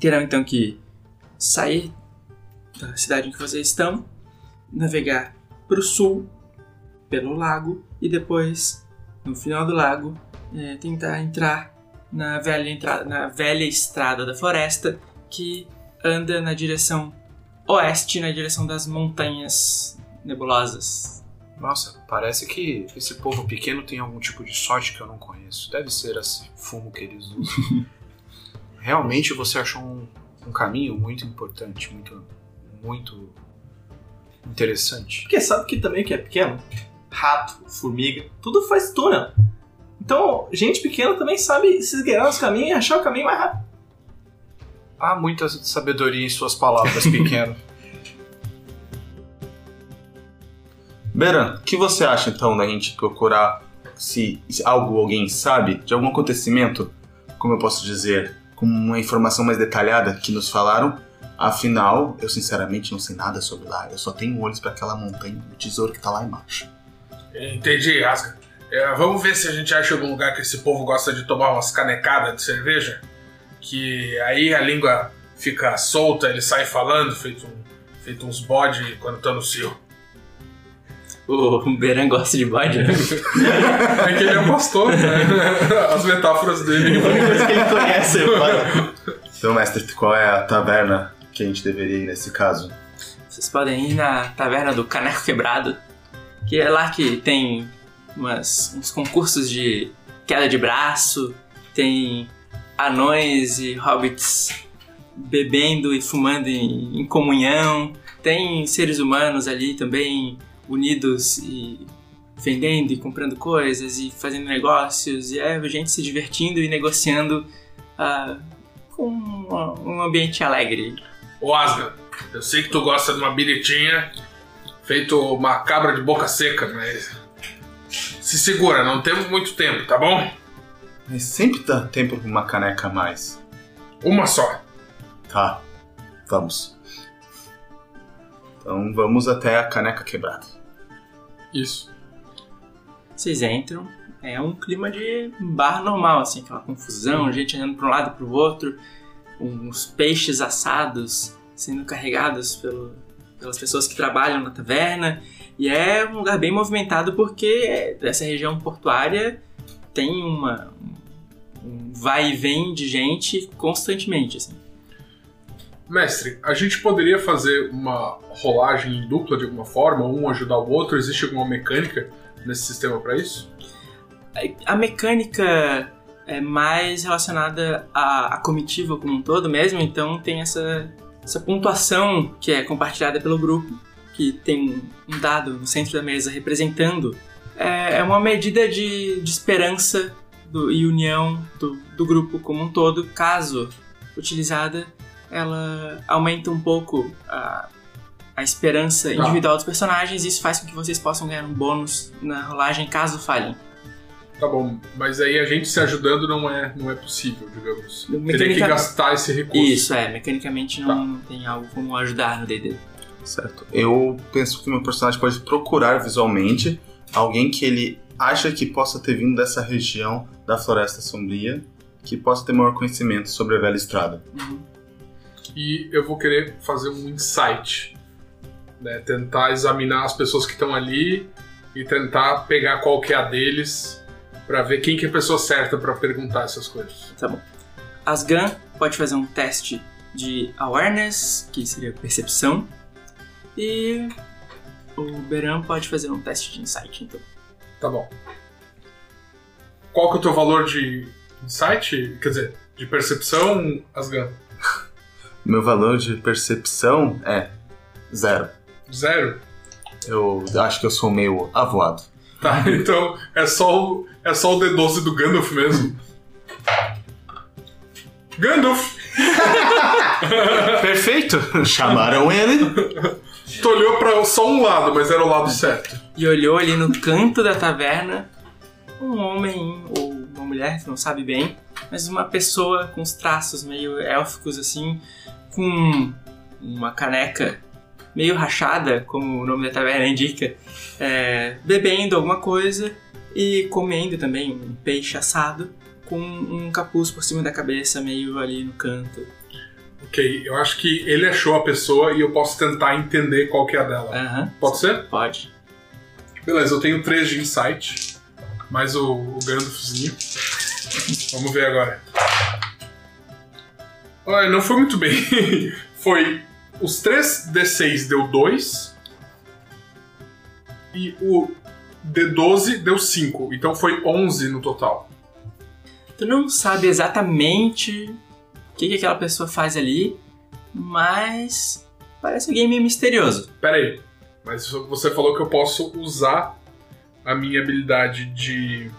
terão então que sair da cidade em que vocês estão, navegar para o sul pelo lago e depois, no final do lago, é, tentar entrar na velha, entrada, na velha estrada da floresta que anda na direção oeste, na direção das montanhas nebulosas. Nossa, parece que esse povo pequeno tem algum tipo de sorte que eu não conheço. Deve ser esse fumo que eles usam. Realmente você achou um, um caminho muito importante, muito, muito interessante. Porque sabe que também que é pequeno? Rato, formiga, tudo faz túnel. Então, gente pequena também sabe se esgueirar nos caminhos e achar o caminho mais rápido. Há muita sabedoria em suas palavras, pequeno. Beran, o que você acha então da gente procurar se, se algo alguém sabe de algum acontecimento, como eu posso dizer, com uma informação mais detalhada que nos falaram? Afinal, eu sinceramente não sei nada sobre lá. Eu só tenho olhos para aquela montanha do tesouro que tá lá embaixo. Entendi, Rasga. É, vamos ver se a gente acha algum lugar que esse povo gosta de tomar umas canecadas de cerveja. Que aí a língua fica solta, ele sai falando, feito, feito uns bode quando tá no cio. O Beran gosta de bode, né? É que ele é pastor, né? As metáforas dele. A única coisa que ele conhece é. Então, mestre, qual é a taverna que a gente deveria ir nesse caso? Vocês podem ir na taverna do Caneco Quebrado, que é lá que tem umas, uns concursos de queda de braço, tem anões e hobbits bebendo e fumando em, em comunhão, tem seres humanos ali também unidos e vendendo e comprando coisas e fazendo negócios, e é gente se divertindo e negociando ah, com um, um ambiente alegre. Ô Asga, eu sei que tu gosta de uma bilhetinha feito uma cabra de boca seca, mas. Se segura, não temos muito tempo, tá bom? Mas sempre dá tempo pra uma caneca a mais. Uma só. Tá, vamos. Então vamos até a caneca quebrada. Isso. Vocês entram, é um clima de bar normal, assim, aquela confusão, gente andando para um lado e para o outro, uns peixes assados sendo carregados pelo- pelas pessoas que trabalham na taverna. E é um lugar bem movimentado porque essa região portuária tem uma, um vai e vem de gente constantemente, assim. Mestre, a gente poderia fazer uma rolagem em dupla de alguma forma, um ajudar o outro? Existe alguma mecânica nesse sistema pra isso? A mecânica é mais relacionada à, à comitiva como um todo mesmo, então tem essa, essa pontuação que é compartilhada pelo grupo, que tem um dado no centro da mesa representando. É, é uma medida de, de esperança do- e união do, do grupo como um todo, caso utilizada, ela aumenta um pouco a, a esperança Tá. individual dos personagens e isso faz com que vocês possam ganhar um bônus na rolagem caso falhem. Tá bom, mas aí a gente se ajudando não é, não é possível, digamos. Teria que Mecanica- gastar esse recurso. Isso, é, mecanicamente não, Tá. não tem algo como ajudar no DD. Certo. Eu penso que meu personagem pode procurar visualmente alguém que ele acha que possa ter vindo dessa região da Floresta Sombria, que possa ter maior conhecimento sobre a velha estrada. E eu vou querer fazer um insight. Né? Tentar examinar as pessoas que estão ali e tentar pegar qual que é a deles pra ver quem que é a pessoa certa pra perguntar essas coisas. Tá bom. Asgan pode fazer um teste de awareness, que seria percepção. E o Beran pode fazer um teste de insight, então. Tá bom. Qual que é o teu valor de insight? Quer dizer, de percepção, Asgan? Meu valor de percepção é zero. Zero? Eu acho que eu sou meio avoado. Tá, então é só o, é só o D12 do Gandalf mesmo. Gandalf! Perfeito! Chamaram ele? Tu olhou pra só um lado, mas era o lado certo. E olhou ali no canto da taverna, um homem ou uma mulher, não sabe bem, mas uma pessoa com os traços meio élficos assim, com uma caneca meio rachada, como o nome da taverna indica, é, bebendo alguma coisa e comendo também um peixe assado com um capuz por cima da cabeça, meio ali no canto. Ok, eu acho que ele achou a pessoa e eu posso tentar entender qual que é a dela. Aham, Pode ser? pode. Beleza, eu tenho 3 de insight, mais o, o Gandalfzinho. Vamos ver agora. Olha, não foi muito bem. foi. Os 3 D6 deu 2. E o D12 deu 5. Então foi 11 no total. Tu não sabe exatamente o que, que aquela pessoa faz ali, mas parece alguém meio misterioso. Pera aí. Mas você falou que eu posso usar a minha habilidade de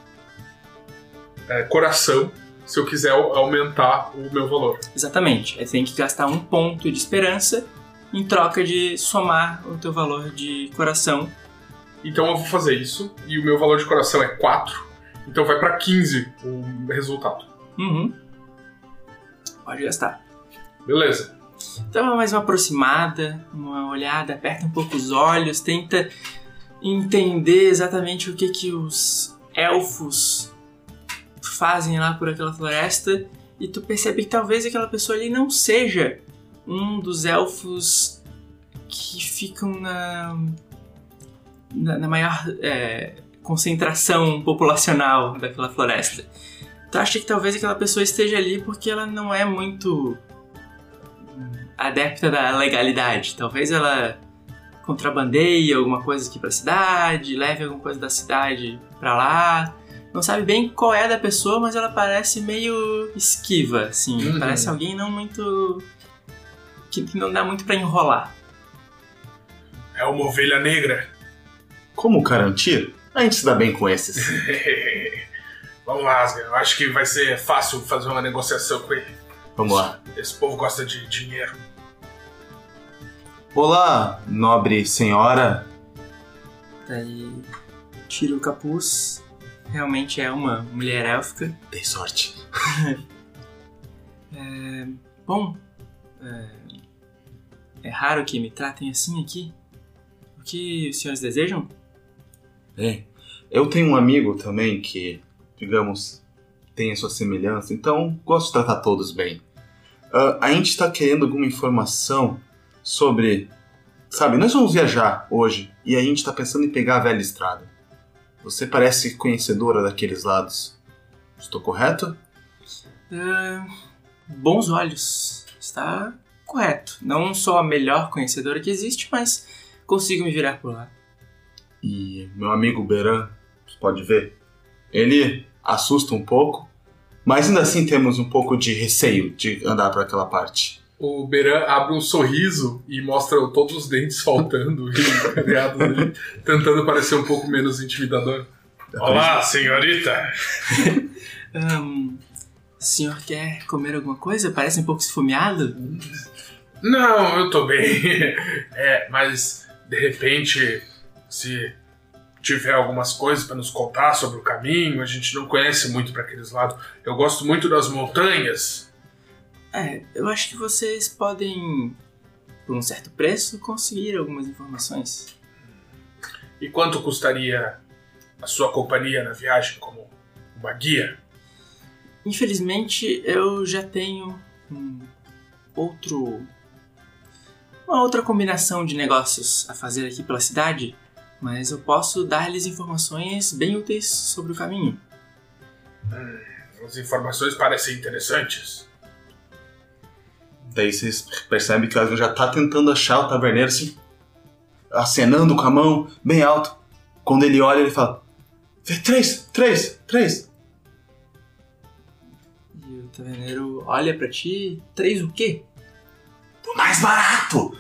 é, coração se eu quiser au- aumentar o meu valor. Exatamente. Aí tem que gastar um ponto de esperança em troca de somar o teu valor de coração. Então eu vou fazer isso e o meu valor de coração é 4. Então vai pra 15 o resultado. Uhum. Pode gastar. Beleza. Então, mais uma aproximada, uma olhada, aperta um pouco os olhos, tenta entender exatamente o que que os elfos fazem lá por aquela floresta e tu percebe que talvez aquela pessoa ali não seja um dos elfos que ficam na na, na maior é, concentração populacional daquela floresta. Tu acha que talvez aquela pessoa esteja ali porque ela não é muito adepta da legalidade. Talvez ela contrabandeie alguma coisa aqui pra cidade, leve alguma coisa da cidade pra lá. Não sabe bem qual é da pessoa, mas ela parece meio esquiva, assim. Uhum. Parece alguém não muito. que, não dá muito pra enrolar. É uma ovelha negra. Como garantir? A gente se dá bem com esses. Vamos lá, Asger. Eu acho que vai ser fácil fazer uma negociação com ele. Vamos lá. Esse povo gosta de dinheiro. Olá, nobre senhora. Daí tira o capuz. Realmente é uma mulher élfica. Dei sorte. Bom, é, é raro que me tratem assim aqui. O que os senhores desejam? É. Eu tenho um amigo também que, digamos, tem a sua semelhança, então gosto de tratar todos bem. Ah, a gente está querendo alguma informação sobre. Sabe, nós vamos viajar hoje e a gente está pensando em pegar a velha estrada. Você parece conhecedora daqueles lados. Estou correto? É, bons olhos. Está correto. Não sou a melhor conhecedora que existe, mas consigo me virar por lá. E meu amigo Beran, você pode ver, ele assusta um pouco, mas ainda assim temos um pouco de receio de andar para aquela parte. O Beran abre um sorriso e mostra todos os dentes faltando e dele, tentando parecer um pouco menos intimidador. Olá, senhorita! Ahn, o senhor quer comer alguma coisa? Parece um pouco esfomeado. Não, eu tô bem. É, mas de repente, se tiver algumas coisas pra nos contar sobre o caminho, a gente não conhece muito pra aqueles lados. Eu gosto muito das montanhas. É, eu acho que vocês podem, por um certo preço, conseguir algumas informações. E quanto custaria a sua companhia na viagem como uma guia? Infelizmente, eu já tenho um outro. uma outra combinação de negócios a fazer aqui pela cidade, mas eu posso dar-lhes informações bem úteis sobre o caminho. As informações parecem interessantes. Daí vocês percebem que o Aslan já tá tentando achar o taverneiro assim, acenando com a mão, bem alto. Quando ele olha, ele fala: "Vê, Três, três, três. E o taverneiro olha pra ti, três o quê? Mais barato!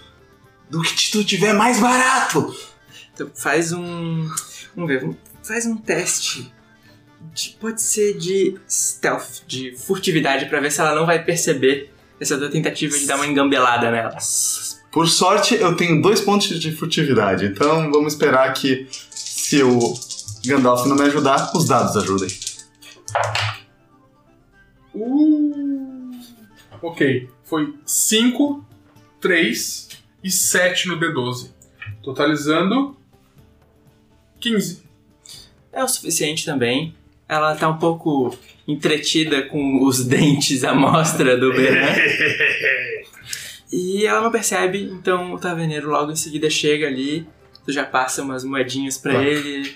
Do que tu tiver mais barato! Então faz um. Vamos ver, faz um teste. de- pode ser de stealth, de furtividade, pra ver se ela não vai perceber essa tua tentativa de dar uma engambelada nela. Por sorte, eu tenho dois pontos de furtividade, então vamos esperar que se eu Gandalf não me ajudar, os dados ajudem. Uh, ok, foi 5, 3 e 7 no D12. Totalizando 15. É o suficiente também. Ela tá um pouco entretida com os dentes à mostra do Beran. e ela não percebe, então o taverneiro logo em seguida chega ali, tu já passa umas moedinhas pra Tá. ele,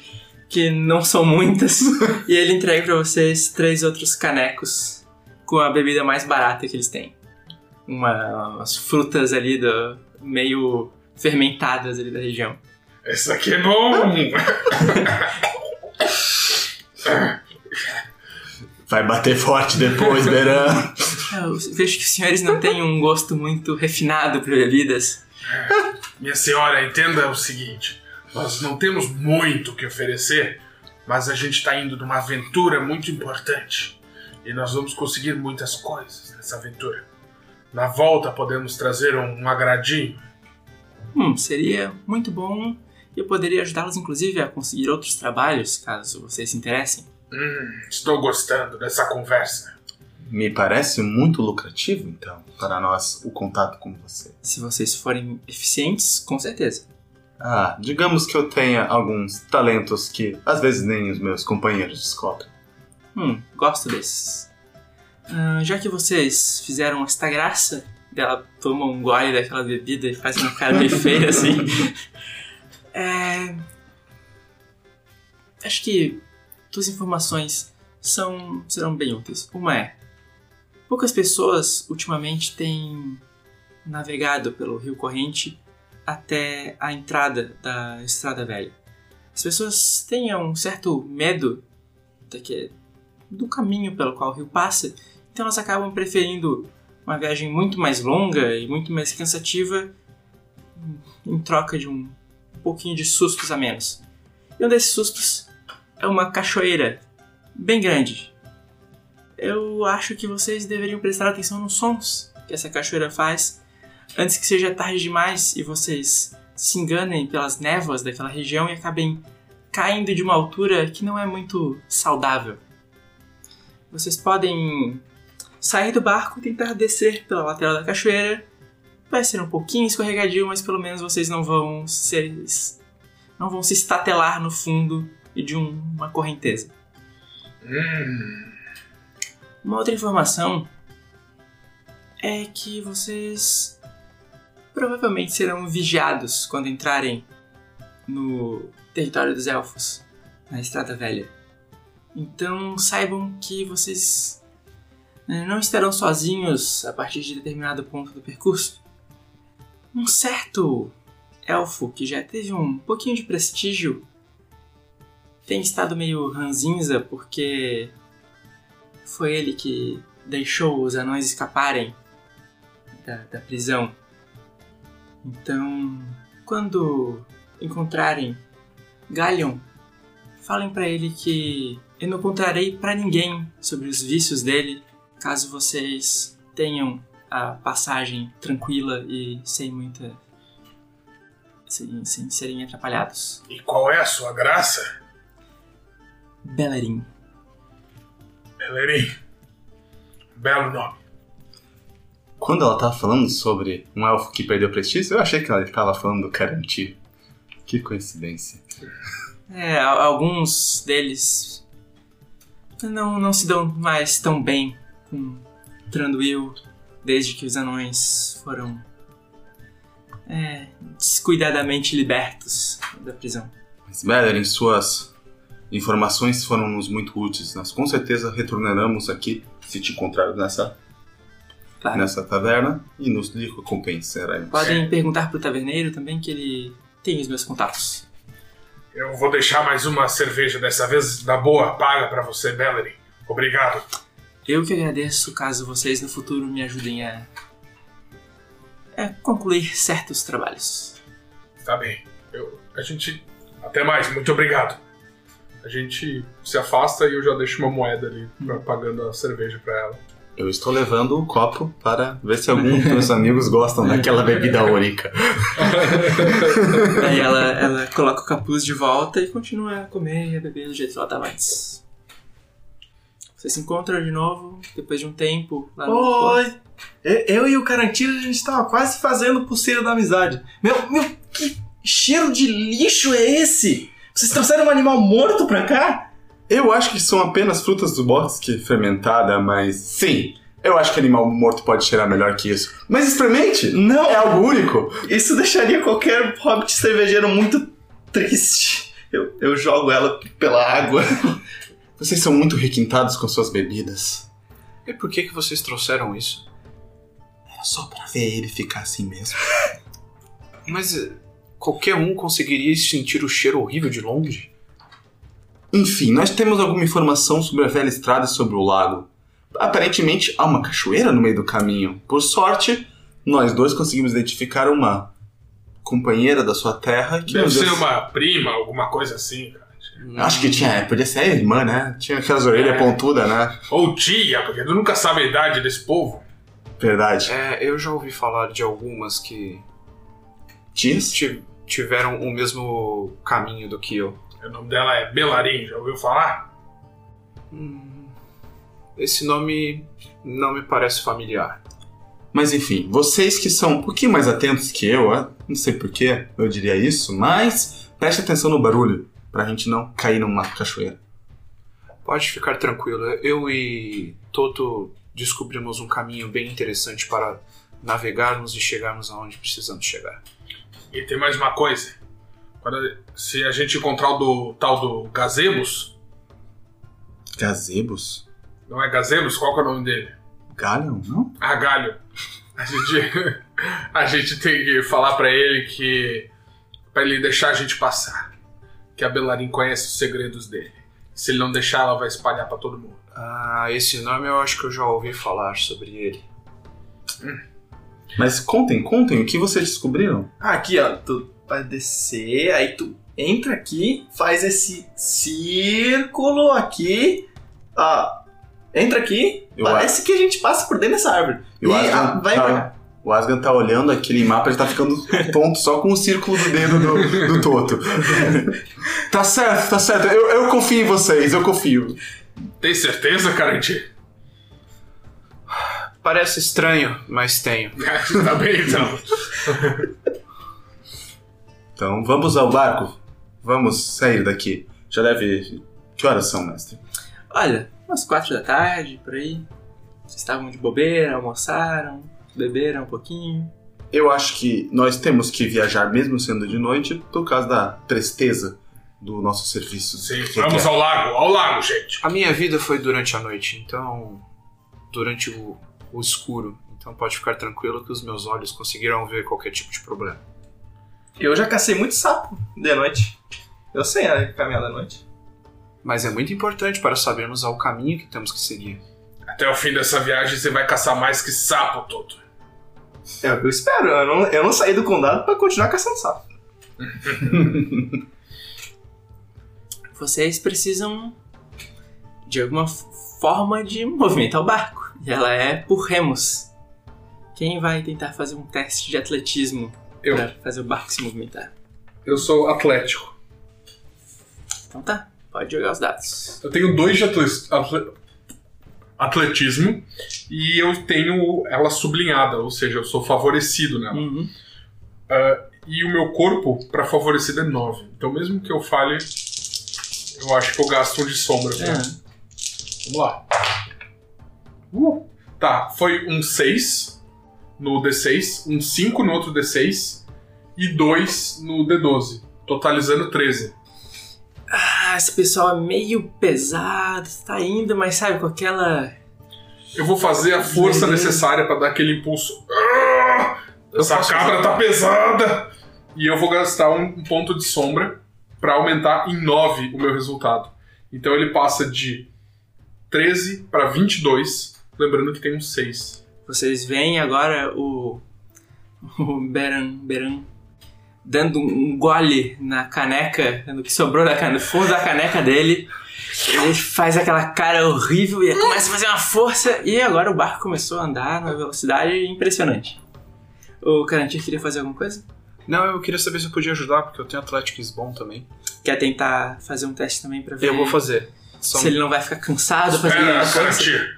que não são muitas, e ele entrega pra vocês três outros canecos com a bebida mais barata que eles têm. Uma, umas frutas ali do, meio fermentadas ali da região. Esse aqui é bom! Vai bater forte depois, Beran. Eu vejo que os senhores não têm um gosto muito refinado por bebidas. Minha senhora, entenda o seguinte: nós não temos muito o que oferecer, mas a gente está indo numa aventura muito importante. E nós vamos conseguir muitas coisas nessa aventura. Na volta podemos trazer um, um agradinho. Hum, seria muito bom eu poderia ajudá-los inclusive a conseguir outros trabalhos, caso vocês se interessem. Hum, estou gostando dessa conversa. Me parece muito lucrativo, então, para nós, o contato com você. Se vocês forem eficientes, com certeza. Ah, digamos que eu tenha alguns talentos que às vezes nem os meus companheiros descobrem. Hum, gosto desses. Ah, já que vocês fizeram esta graça, ela toma um gole daquela bebida e faz uma cara meio feia assim. É... Acho que duas informações são serão bem úteis. Uma é: poucas pessoas ultimamente têm navegado pelo rio corrente até a entrada da Estrada Velha. As pessoas têm um certo medo daqui, do caminho pelo qual o rio passa, então elas acabam preferindo uma viagem muito mais longa e muito mais cansativa em troca de um pouquinho de sustos a menos. E um desses sustos é uma cachoeira bem grande. Eu acho que vocês deveriam prestar atenção nos sons que essa cachoeira faz antes que seja tarde demais e vocês se enganem pelas névoas daquela região e acabem caindo de uma altura que não é muito saudável. Vocês podem sair do barco e tentar descer pela lateral da cachoeira. Vai ser um pouquinho escorregadio, mas pelo menos vocês não vão ser não vão se estatelar no fundo de um- uma correnteza. Hum, Uma outra informação é que vocês provavelmente serão vigiados quando entrarem no território dos elfos, na Estrada Velha. Então saibam que vocês né, não estarão sozinhos a partir de determinado ponto do percurso. Um certo elfo que já teve um pouquinho de prestígio tem estado meio ranzinza porque foi ele que deixou os anões escaparem da, da prisão. Então, quando encontrarem Galion, falem pra ele que eu não contarei pra ninguém sobre os vícios dele, caso vocês tenham a passagem tranquila e sem muita. sem, sem serem atrapalhados. e qual é a sua graça, Bellerin. Bellerin? Belo nome. Quando ela tava falando sobre um elfo que perdeu prestígio, eu achei que ela estava falando do Carantir. Que coincidência. É, alguns deles não, não se dão mais tão bem com Tranduil desde que os anões foram é, descuidadamente libertos da prisão. Mas, Bellerin, suas informações foram-nos muito úteis. Nós com certeza retornaremos aqui se te encontrarmos nessa, Claro. nessa taverna e nos recompensaremos. Podem perguntar pro taverneiro também que ele tem os meus contatos. Eu vou deixar mais uma cerveja dessa vez da boa paga pra você, Bellerin. Obrigado. Eu que agradeço caso vocês no futuro me ajudem a, a concluir certos trabalhos. Tá bem. Eu, a gente. Até mais, muito obrigado. A gente se afasta e eu já deixo uma moeda ali pra- pagando a cerveja pra ela. Eu estou levando o copo para ver se algum dos meus amigos gostam daquela bebida única. Aí ela, ela coloca o capuz de volta e continua a comer e a beber do jeito que ela tava antes. Vocês se encontram de novo, depois de um tempo, lá no. Oi! Eu, eu e o Carantino, a gente tava quase fazendo pulseira da amizade. Meu, meu, que cheiro de lixo é esse? Vocês trouxeram um animal morto pra cá? Eu acho que são apenas frutas do bosque fermentada, mas sim, eu acho que animal morto pode cheirar melhor que isso. Mas experimente! Não! É algo único! Isso deixaria qualquer hobbit cervejeiro muito triste. Eu, eu jogo ela pela água. Vocês são muito requintados com suas bebidas. E por que, que vocês trouxeram isso? Era só pra ver ele ficar assim mesmo. Mas eh, qualquer um conseguiria sentir o cheiro horrível de longe? Enfim, nós temos alguma informação sobre a velha estrada e sobre o lago. Aparentemente há uma cachoeira no meio do caminho. Por sorte, nós dois conseguimos identificar uma companheira da sua terra que Deve deu- ser uma prima, alguma coisa assim, cara. Acho que tinha, podia ser a irmã, né? Tinha aquelas orelhas É. pontudas, né? Ou tia, porque tu nunca sabe a idade desse povo. Verdade. É, eu já ouvi falar de algumas que Tiveram o mesmo caminho do que eu. O nome dela é Belarim, já ouviu falar? Hum, esse nome não me parece familiar. Mas enfim, vocês que são um pouquinho mais atentos que eu, ah, não sei porquê eu diria isso, mas preste atenção no barulho, pra gente não cair numa cachoeira. Pode ficar tranquilo, eu e Toto descobrimos um caminho bem interessante para navegarmos e chegarmos aonde precisamos chegar. E tem mais uma coisa. Quando- se a gente encontrar o do tal do Gazebos, Gazebos? não é Gazebos? Qual que é o nome dele? Galham, não? Ah, Galho. A gente, a gente tem que falar pra ele que. pra ele deixar a gente passar. Que a Belarim conhece os segredos dele. Se ele não deixar, ela vai espalhar pra todo mundo. Ah, esse nome eu acho que eu já ouvi falar sobre ele. Mas contem, contem, o que vocês descobriram? Aqui, ó, tu vai descer, aí tu entra aqui, faz esse círculo aqui, ó. Entra aqui, Eu parece que a gente passa por dentro dessa árvore. Eu e acho que ah, vai tá-. O Asgan tá olhando aquele mapa, ele tá ficando tonto só com o círculo do dedo do, do Toto. tá certo, tá certo. Eu, eu confio em vocês, eu confio. Tem certeza, Caranti? Parece estranho, mas tenho. tá bem então. Então vamos ao barco. Vamos sair daqui. Já deve. Que horas são, mestre? Olha, umas quatro da tarde, por aí. Vocês estavam de bobeira, almoçaram, beberam um pouquinho. Eu acho que nós temos que viajar mesmo sendo de noite por causa da presteza do nosso serviço. Sim, Que- vamos que- ao lago, ao lago, gente. A minha vida foi durante a noite, então. durante o escuro. Então pode ficar tranquilo que os meus olhos conseguiram ver qualquer tipo de problema. Eu já cacei muito sapo de noite. Eu sei a caminhada da noite. Mas é muito importante para sabermos ao caminho que temos que seguir. Até o fim dessa viagem você vai caçar mais que sapo, Toto. É o que eu espero. Eu não, eu não saí do condado pra continuar caçando sapo. Vocês precisam de alguma forma de movimentar o barco. E ela é por remos. Quem vai tentar fazer um teste de atletismo Eu. pra fazer o barco se movimentar? Eu sou atlético. Então tá, pode jogar os dados. Eu tenho dois de atle- atle- atletismo e eu tenho ela sublinhada, ou seja, eu sou favorecido nela. Uhum. E o meu corpo, pra favorecido, é 9. Então, mesmo que eu falhe, eu acho que eu gasto um de sombra. né? É. Vamos lá. Uh, tá, foi um 6 no D6, um 5 no outro D6 e 2 no D12, totalizando 13. Ah, esse pessoal é meio pesado, tá indo, mas sabe, com aquela. Eu vou fazer a força Beleza. necessária pra dar aquele impulso. Ah, essa cabra tá pesada! E eu vou gastar um, ponto de sombra pra aumentar em 9 o meu resultado. Então ele passa de 13 pra 22, lembrando que tem um 6. Vocês veem agora o. O Beran. Beran. dando um gole na caneca, no que sobrou da caneca, no fundo da caneca dele. Ele faz aquela cara horrível e começa a fazer uma força. E agora o barco começou a andar numa velocidade impressionante. O Carantir queria fazer alguma coisa? Não, eu queria saber se eu podia ajudar, porque eu tenho Athletics bom também. Quer tentar fazer um teste também pra ver Eu vou fazer. Só se ele não vai ficar cansado fazendo Espera, força? Garantir.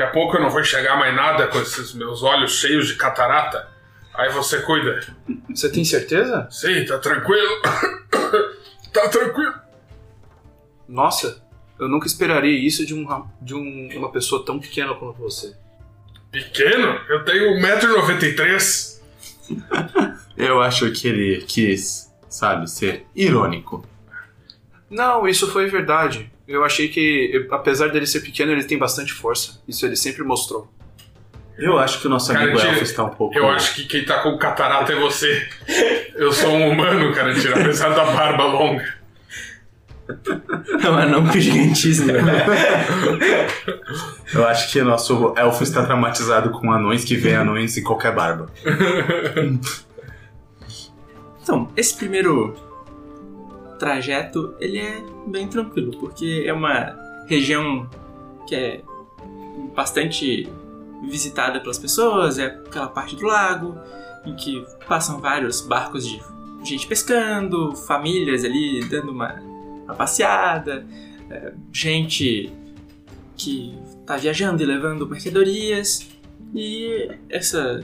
Daqui a pouco eu não vou enxergar mais nada com esses meus olhos cheios de catarata. Aí você cuida. Você tem certeza? Sim, tá tranquilo. tá tranquilo. Nossa, eu nunca esperaria isso de, um, de um- uma pessoa tão pequena como você. Pequeno? Eu tenho 1,93m. Eu acho que ele quis, sabe, ser irônico. Não, isso foi verdade. Eu achei que, apesar dele ser pequeno, ele tem bastante força. Isso ele sempre mostrou. Eu acho que o nosso Cara, amigo Elfo está um pouco. Eu acho que quem tá com catarata é você. Eu sou um humano, cara, tira, apesar da barba longa. É um anão gigantíssimo. Eu acho que o nosso elfo está traumatizado com anões que veem anões em qualquer barba. Então, esse primeiro trajeto, ele é bem tranquilo, porque é uma região que é bastante visitada pelas pessoas, é aquela parte do lago em que passam vários barcos de gente pescando, famílias ali dando uma, uma passeada, é, gente que tá viajando e levando mercadorias, e essa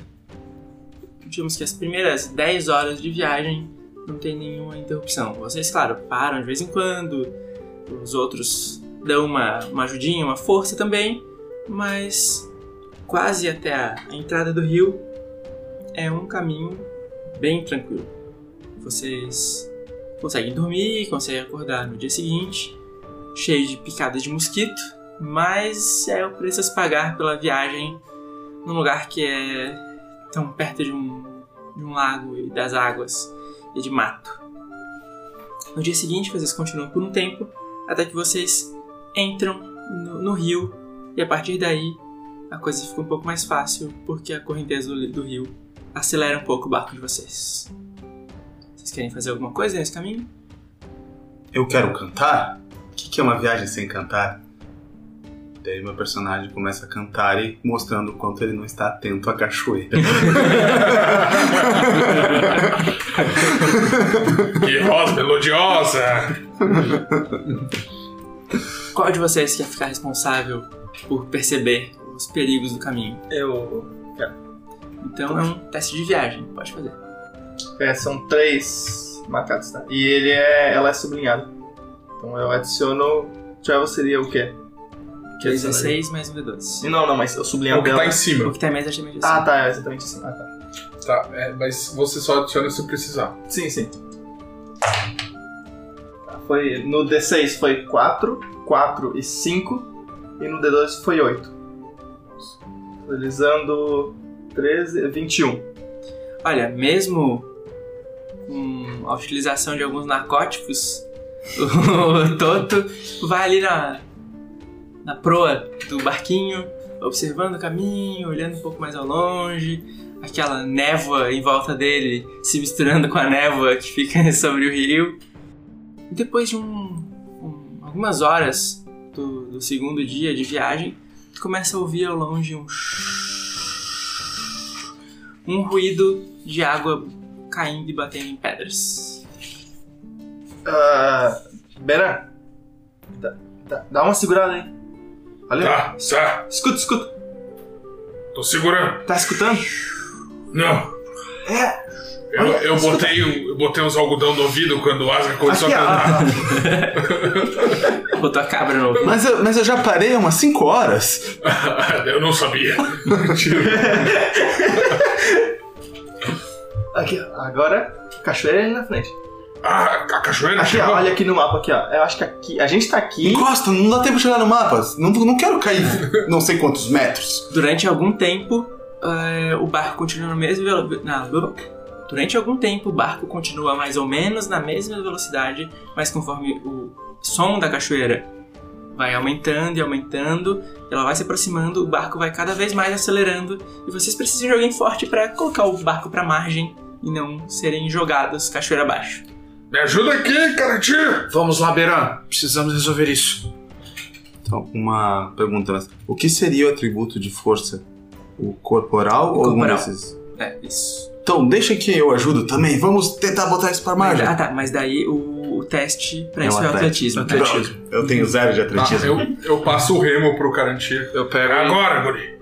digamos que as primeiras 10 horas de viagem não tem nenhuma interrupção. Vocês, claro, param de vez em quando, os outros dão uma, uma ajudinha, uma força também, mas quase até a, a entrada do rio é um caminho bem tranquilo. Vocês conseguem dormir, conseguem acordar no dia seguinte, cheio de picadas de mosquito, mas é o preço a se pagar pela viagem num lugar que é tão perto de um, de um lago e das águas e de mato. No dia seguinte, vocês continuam por um tempo até que vocês entram no, no rio e a partir daí a coisa fica um pouco mais fácil porque a correnteza do, do rio acelera um pouco o barco de vocês. Vocês querem fazer alguma coisa nesse caminho? Eu quero cantar? O que, que é uma viagem sem cantar? Daí meu personagem começa a cantar e mostrando o quanto ele não está atento à cachoeira. Que voz melodiosa. Qual de vocês quer ficar responsável por perceber os perigos do caminho? Eu. Então é um teste de viagem, pode fazer. É, são três marcados, tá? E ele é. Ela é sublinhada. Então eu adiciono. Travel seria o quê? Que adicionaria? 16 mais um D12. Não, não, mas eu É sublinhado o que dela. tá em O cima. que tá mais exatamente assim. Ah, tá, é exatamente assim. Ah, tá. Tá, é, mas você só adiciona se precisar. Sim, sim. Tá, Foi, no D6 foi 4, 4 e 5. E no D12 foi 8. Utilizando 13, 21. Olha, mesmo com a utilização de alguns narcóticos, o Toto vai ali na, na proa do barquinho, observando o caminho, olhando um pouco mais ao longe, aquela névoa em volta dele se misturando com a névoa que fica sobre o rio. E depois de um, um- algumas horas do, do segundo dia de viagem, tu começa a ouvir ao longe um um ruído de água caindo e batendo em pedras. Ah, Bera, dá, dá, dá uma segurada aí. Olha, Tá, tá. escuta, escuta. Tô segurando. Tá escutando? Não. É. Eu, Olha, eu, botei, o- eu botei uns algodão no ouvido quando o Asga começou Aqui, a cantar. Botou a cabra no ouvido. mas, eu, mas eu já parei há umas 5 horas. eu não sabia. Aqui. Agora, cachoeira ali na frente. Ah, a cachoeira Aqui, chegou. ó, olha aqui no mapa, aqui, ó. Eu acho que aqui. A gente tá aqui. Encosta, não dá tempo de olhar no mapa. Não, não quero cair não sei quantos metros. Durante algum tempo, eh, o barco continua no mesmo velo- na- Durante algum tempo, o barco continua mais ou menos na mesma velocidade, mas conforme o som da cachoeira vai aumentando e aumentando, ela vai se aproximando, o barco vai cada vez mais acelerando e vocês precisam de alguém forte para colocar o barco para margem e não serem jogados cachoeira abaixo. Me ajuda aqui, Karantir! Vamos lá, Beran. Precisamos resolver isso. Então, uma pergunta. mas O que seria o atributo de força? O corporal ou algum Corporal. desses? É, isso. Então, deixa que eu ajudo também. Vamos tentar botar isso pra Mas, margem. ah, tá. Mas daí o, o teste pra É isso o é o atletismo. atletismo. Atletismo. Eu tenho zero de Tá, atletismo. eu, eu passo o remo pro Karantir. Eu pego. Agora, guri.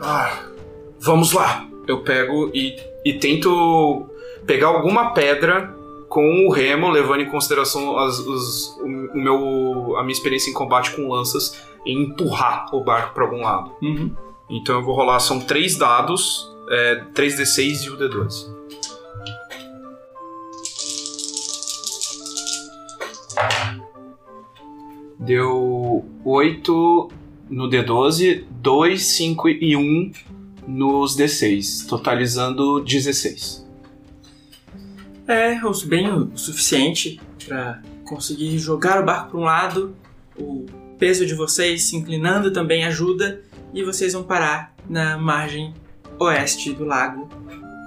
Ah, vamos lá. Eu pego e, e tento pegar alguma pedra com o remo, levando em consideração as, os, o, o meu, a minha experiência em combate com lanças, e empurrar o barco para algum lado. Uhum. Então eu vou rolar, são três dados, é, 3d6 e o d12. Deu 8 no D12, 2, 5 e 1 nos D6, totalizando 16. É o- bem o suficiente pra conseguir jogar o barco para um lado, o peso de vocês se inclinando também ajuda e vocês vão parar na margem oeste do lago.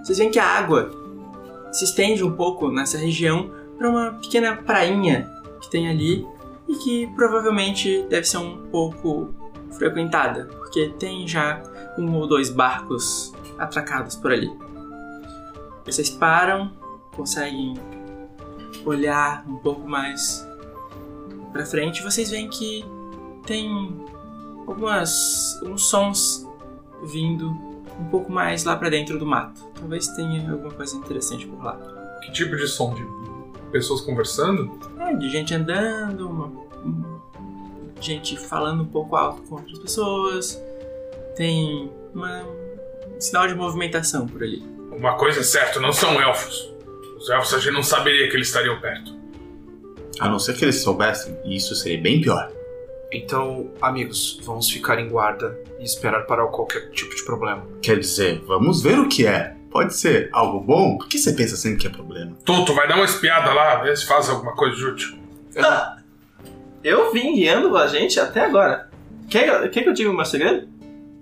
Vocês veem que a água se estende um pouco nessa região para uma pequena prainha que tem ali e que provavelmente deve ser um pouco frequentada, porque tem já um ou dois barcos atracados por ali. Vocês param, conseguem olhar um pouco mais pra frente, vocês veem que tem algumas uns sons vindo um pouco mais lá pra dentro do mato. Talvez tenha alguma coisa interessante por lá. Que tipo de som? De pessoas conversando? É, de gente andando, uma- um- gente falando um pouco alto com outras pessoas. Tem uma, um sinal de movimentação por ali. Uma coisa é certa, não são elfos. Os elfos a gente não saberia que eles estariam perto. A não ser que eles soubessem, e isso seria bem pior. Então, amigos, vamos ficar em guarda e esperar para qualquer tipo de problema. Quer dizer, vamos ver o que é. Pode ser algo bom? Por que você pensa sempre que é problema? Toto, vai dar uma espiada lá, ver se faz alguma coisa de útil. Ah, eu vim guiando a gente até agora. Quer, quer que eu diga o meu segredo?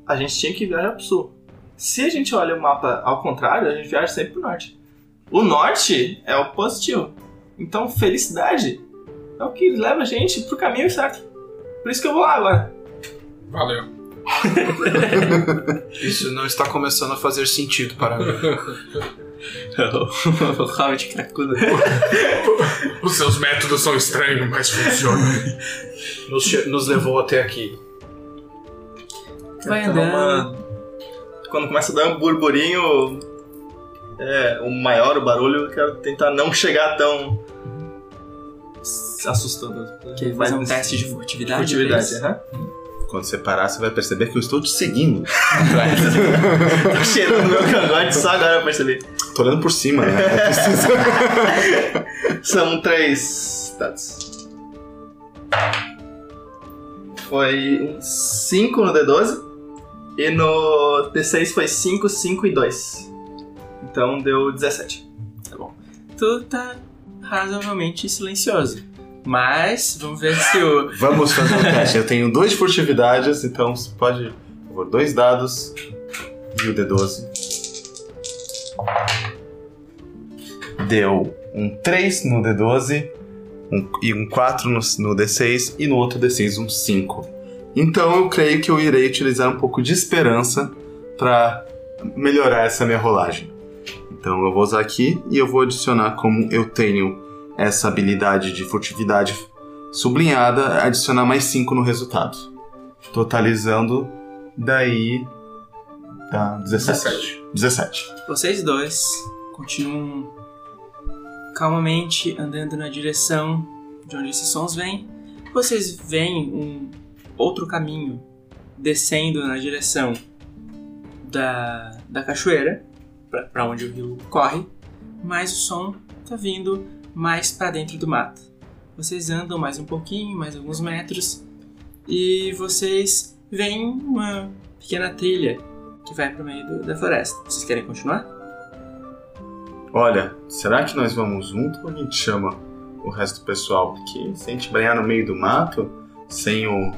A gente tinha que viajar pro sul. Se a gente olha o mapa ao contrário, a gente viaja sempre pro norte. O norte é o positivo. Então, felicidade é o que leva a gente pro caminho certo. Por isso que eu vou lá agora. Valeu. Isso não está começando a fazer sentido para mim. o Hobbit cracudo. Os seus métodos são estranhos, mas funcionam. Nos, nos levou até aqui. Vai andando. uma- Quando começa a dar um burburinho, é, o maior o barulho, eu quero tentar não chegar tão assustador. Que Vai fazer um teste de furtividade. é Furtividade, isso? aham. Quando você parar, você vai perceber que eu estou te seguindo. Tô cheirando meu cangote só agora eu percebi. Tô olhando por cima, né? Preciso- São três dados. Foi um 5 no D12 e no D6 foi 5, 5 e 2. Então deu 17. Tu tá razoavelmente silencioso. Mas, vamos ver se o. Vamos fazer um teste. Eu tenho de furtividades, então você pode. Por favor, dois dados e o D12. Deu um 3 no D12 um- e um 4 no, no D6 e no outro D6 um 5. Então eu creio que eu irei utilizar um pouco de esperança para melhorar essa minha rolagem. Então eu vou usar aqui e eu vou adicionar como eu tenho essa habilidade de furtividade sublinhada, adicionar mais 5 no resultado. Totalizando daí dá 17. 17. 17. Vocês dois continuam calmamente andando na direção de onde esses sons vêm. Vocês veem um outro caminho descendo na direção da, da cachoeira, para onde o rio corre, mas o som tá vindo mais para dentro do mato. Vocês andam mais um pouquinho, mais alguns metros, e vocês veem uma pequena trilha que vai pro meio do- da floresta. Vocês querem continuar? Olha, será que nós vamos junto ou a gente chama o resto do pessoal? Porque se a gente banhar no meio do mato, sem o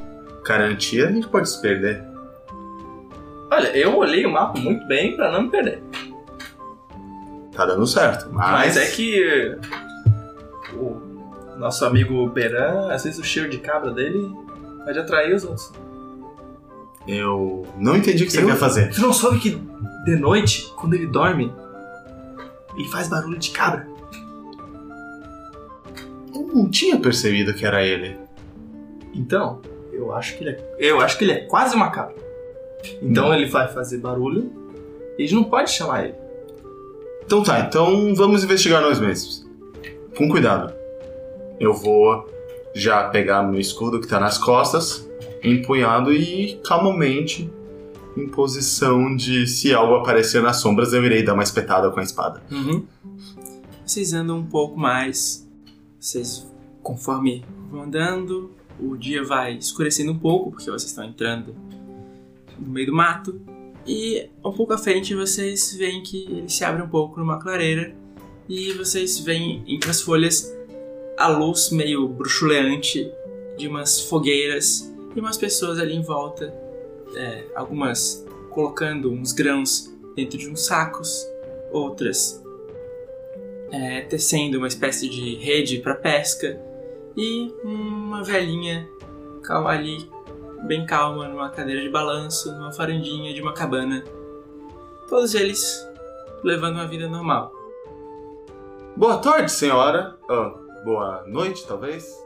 garantia, a gente pode se perder. Olha, eu olhei o mapa muito bem pra não me perder. Tá dando certo. Mas, Mas é que o nosso amigo Peran, às vezes o cheiro de cabra dele pode atrair os outros. eu não entendi o que você Eu- quer fazer. Você não sabe que de noite, quando ele dorme, ele faz barulho de cabra? Eu não tinha percebido que era ele. Então, eu acho que ele é, eu acho que ele é quase uma cabra. Então ele vai fazer barulho e a gente não pode chamar ele. Então tá, então vamos investigar nós mesmos. Com cuidado. Eu vou já pegar meu escudo que tá nas costas, empunhado e calmamente, em posição de se algo aparecer nas sombras, eu irei dar uma espetada com a espada. Uhum. Vocês andam um pouco mais. Vocês, conforme vão andando, o dia vai escurecendo um pouco, porque vocês estão entrando no meio do mato. E um pouco à frente vocês veem que ele se abre um pouco numa clareira. E vocês veem entre as folhas a luz meio bruxuleante de umas fogueiras e umas pessoas ali em volta. é, algumas colocando uns grãos dentro de uns sacos, outras é, tecendo uma espécie de rede para pesca e uma velhinha ali, bem calma, numa cadeira de balanço, numa farandinha de uma cabana. Todos eles levando uma vida normal. Boa tarde, senhora. Ah, boa noite, talvez.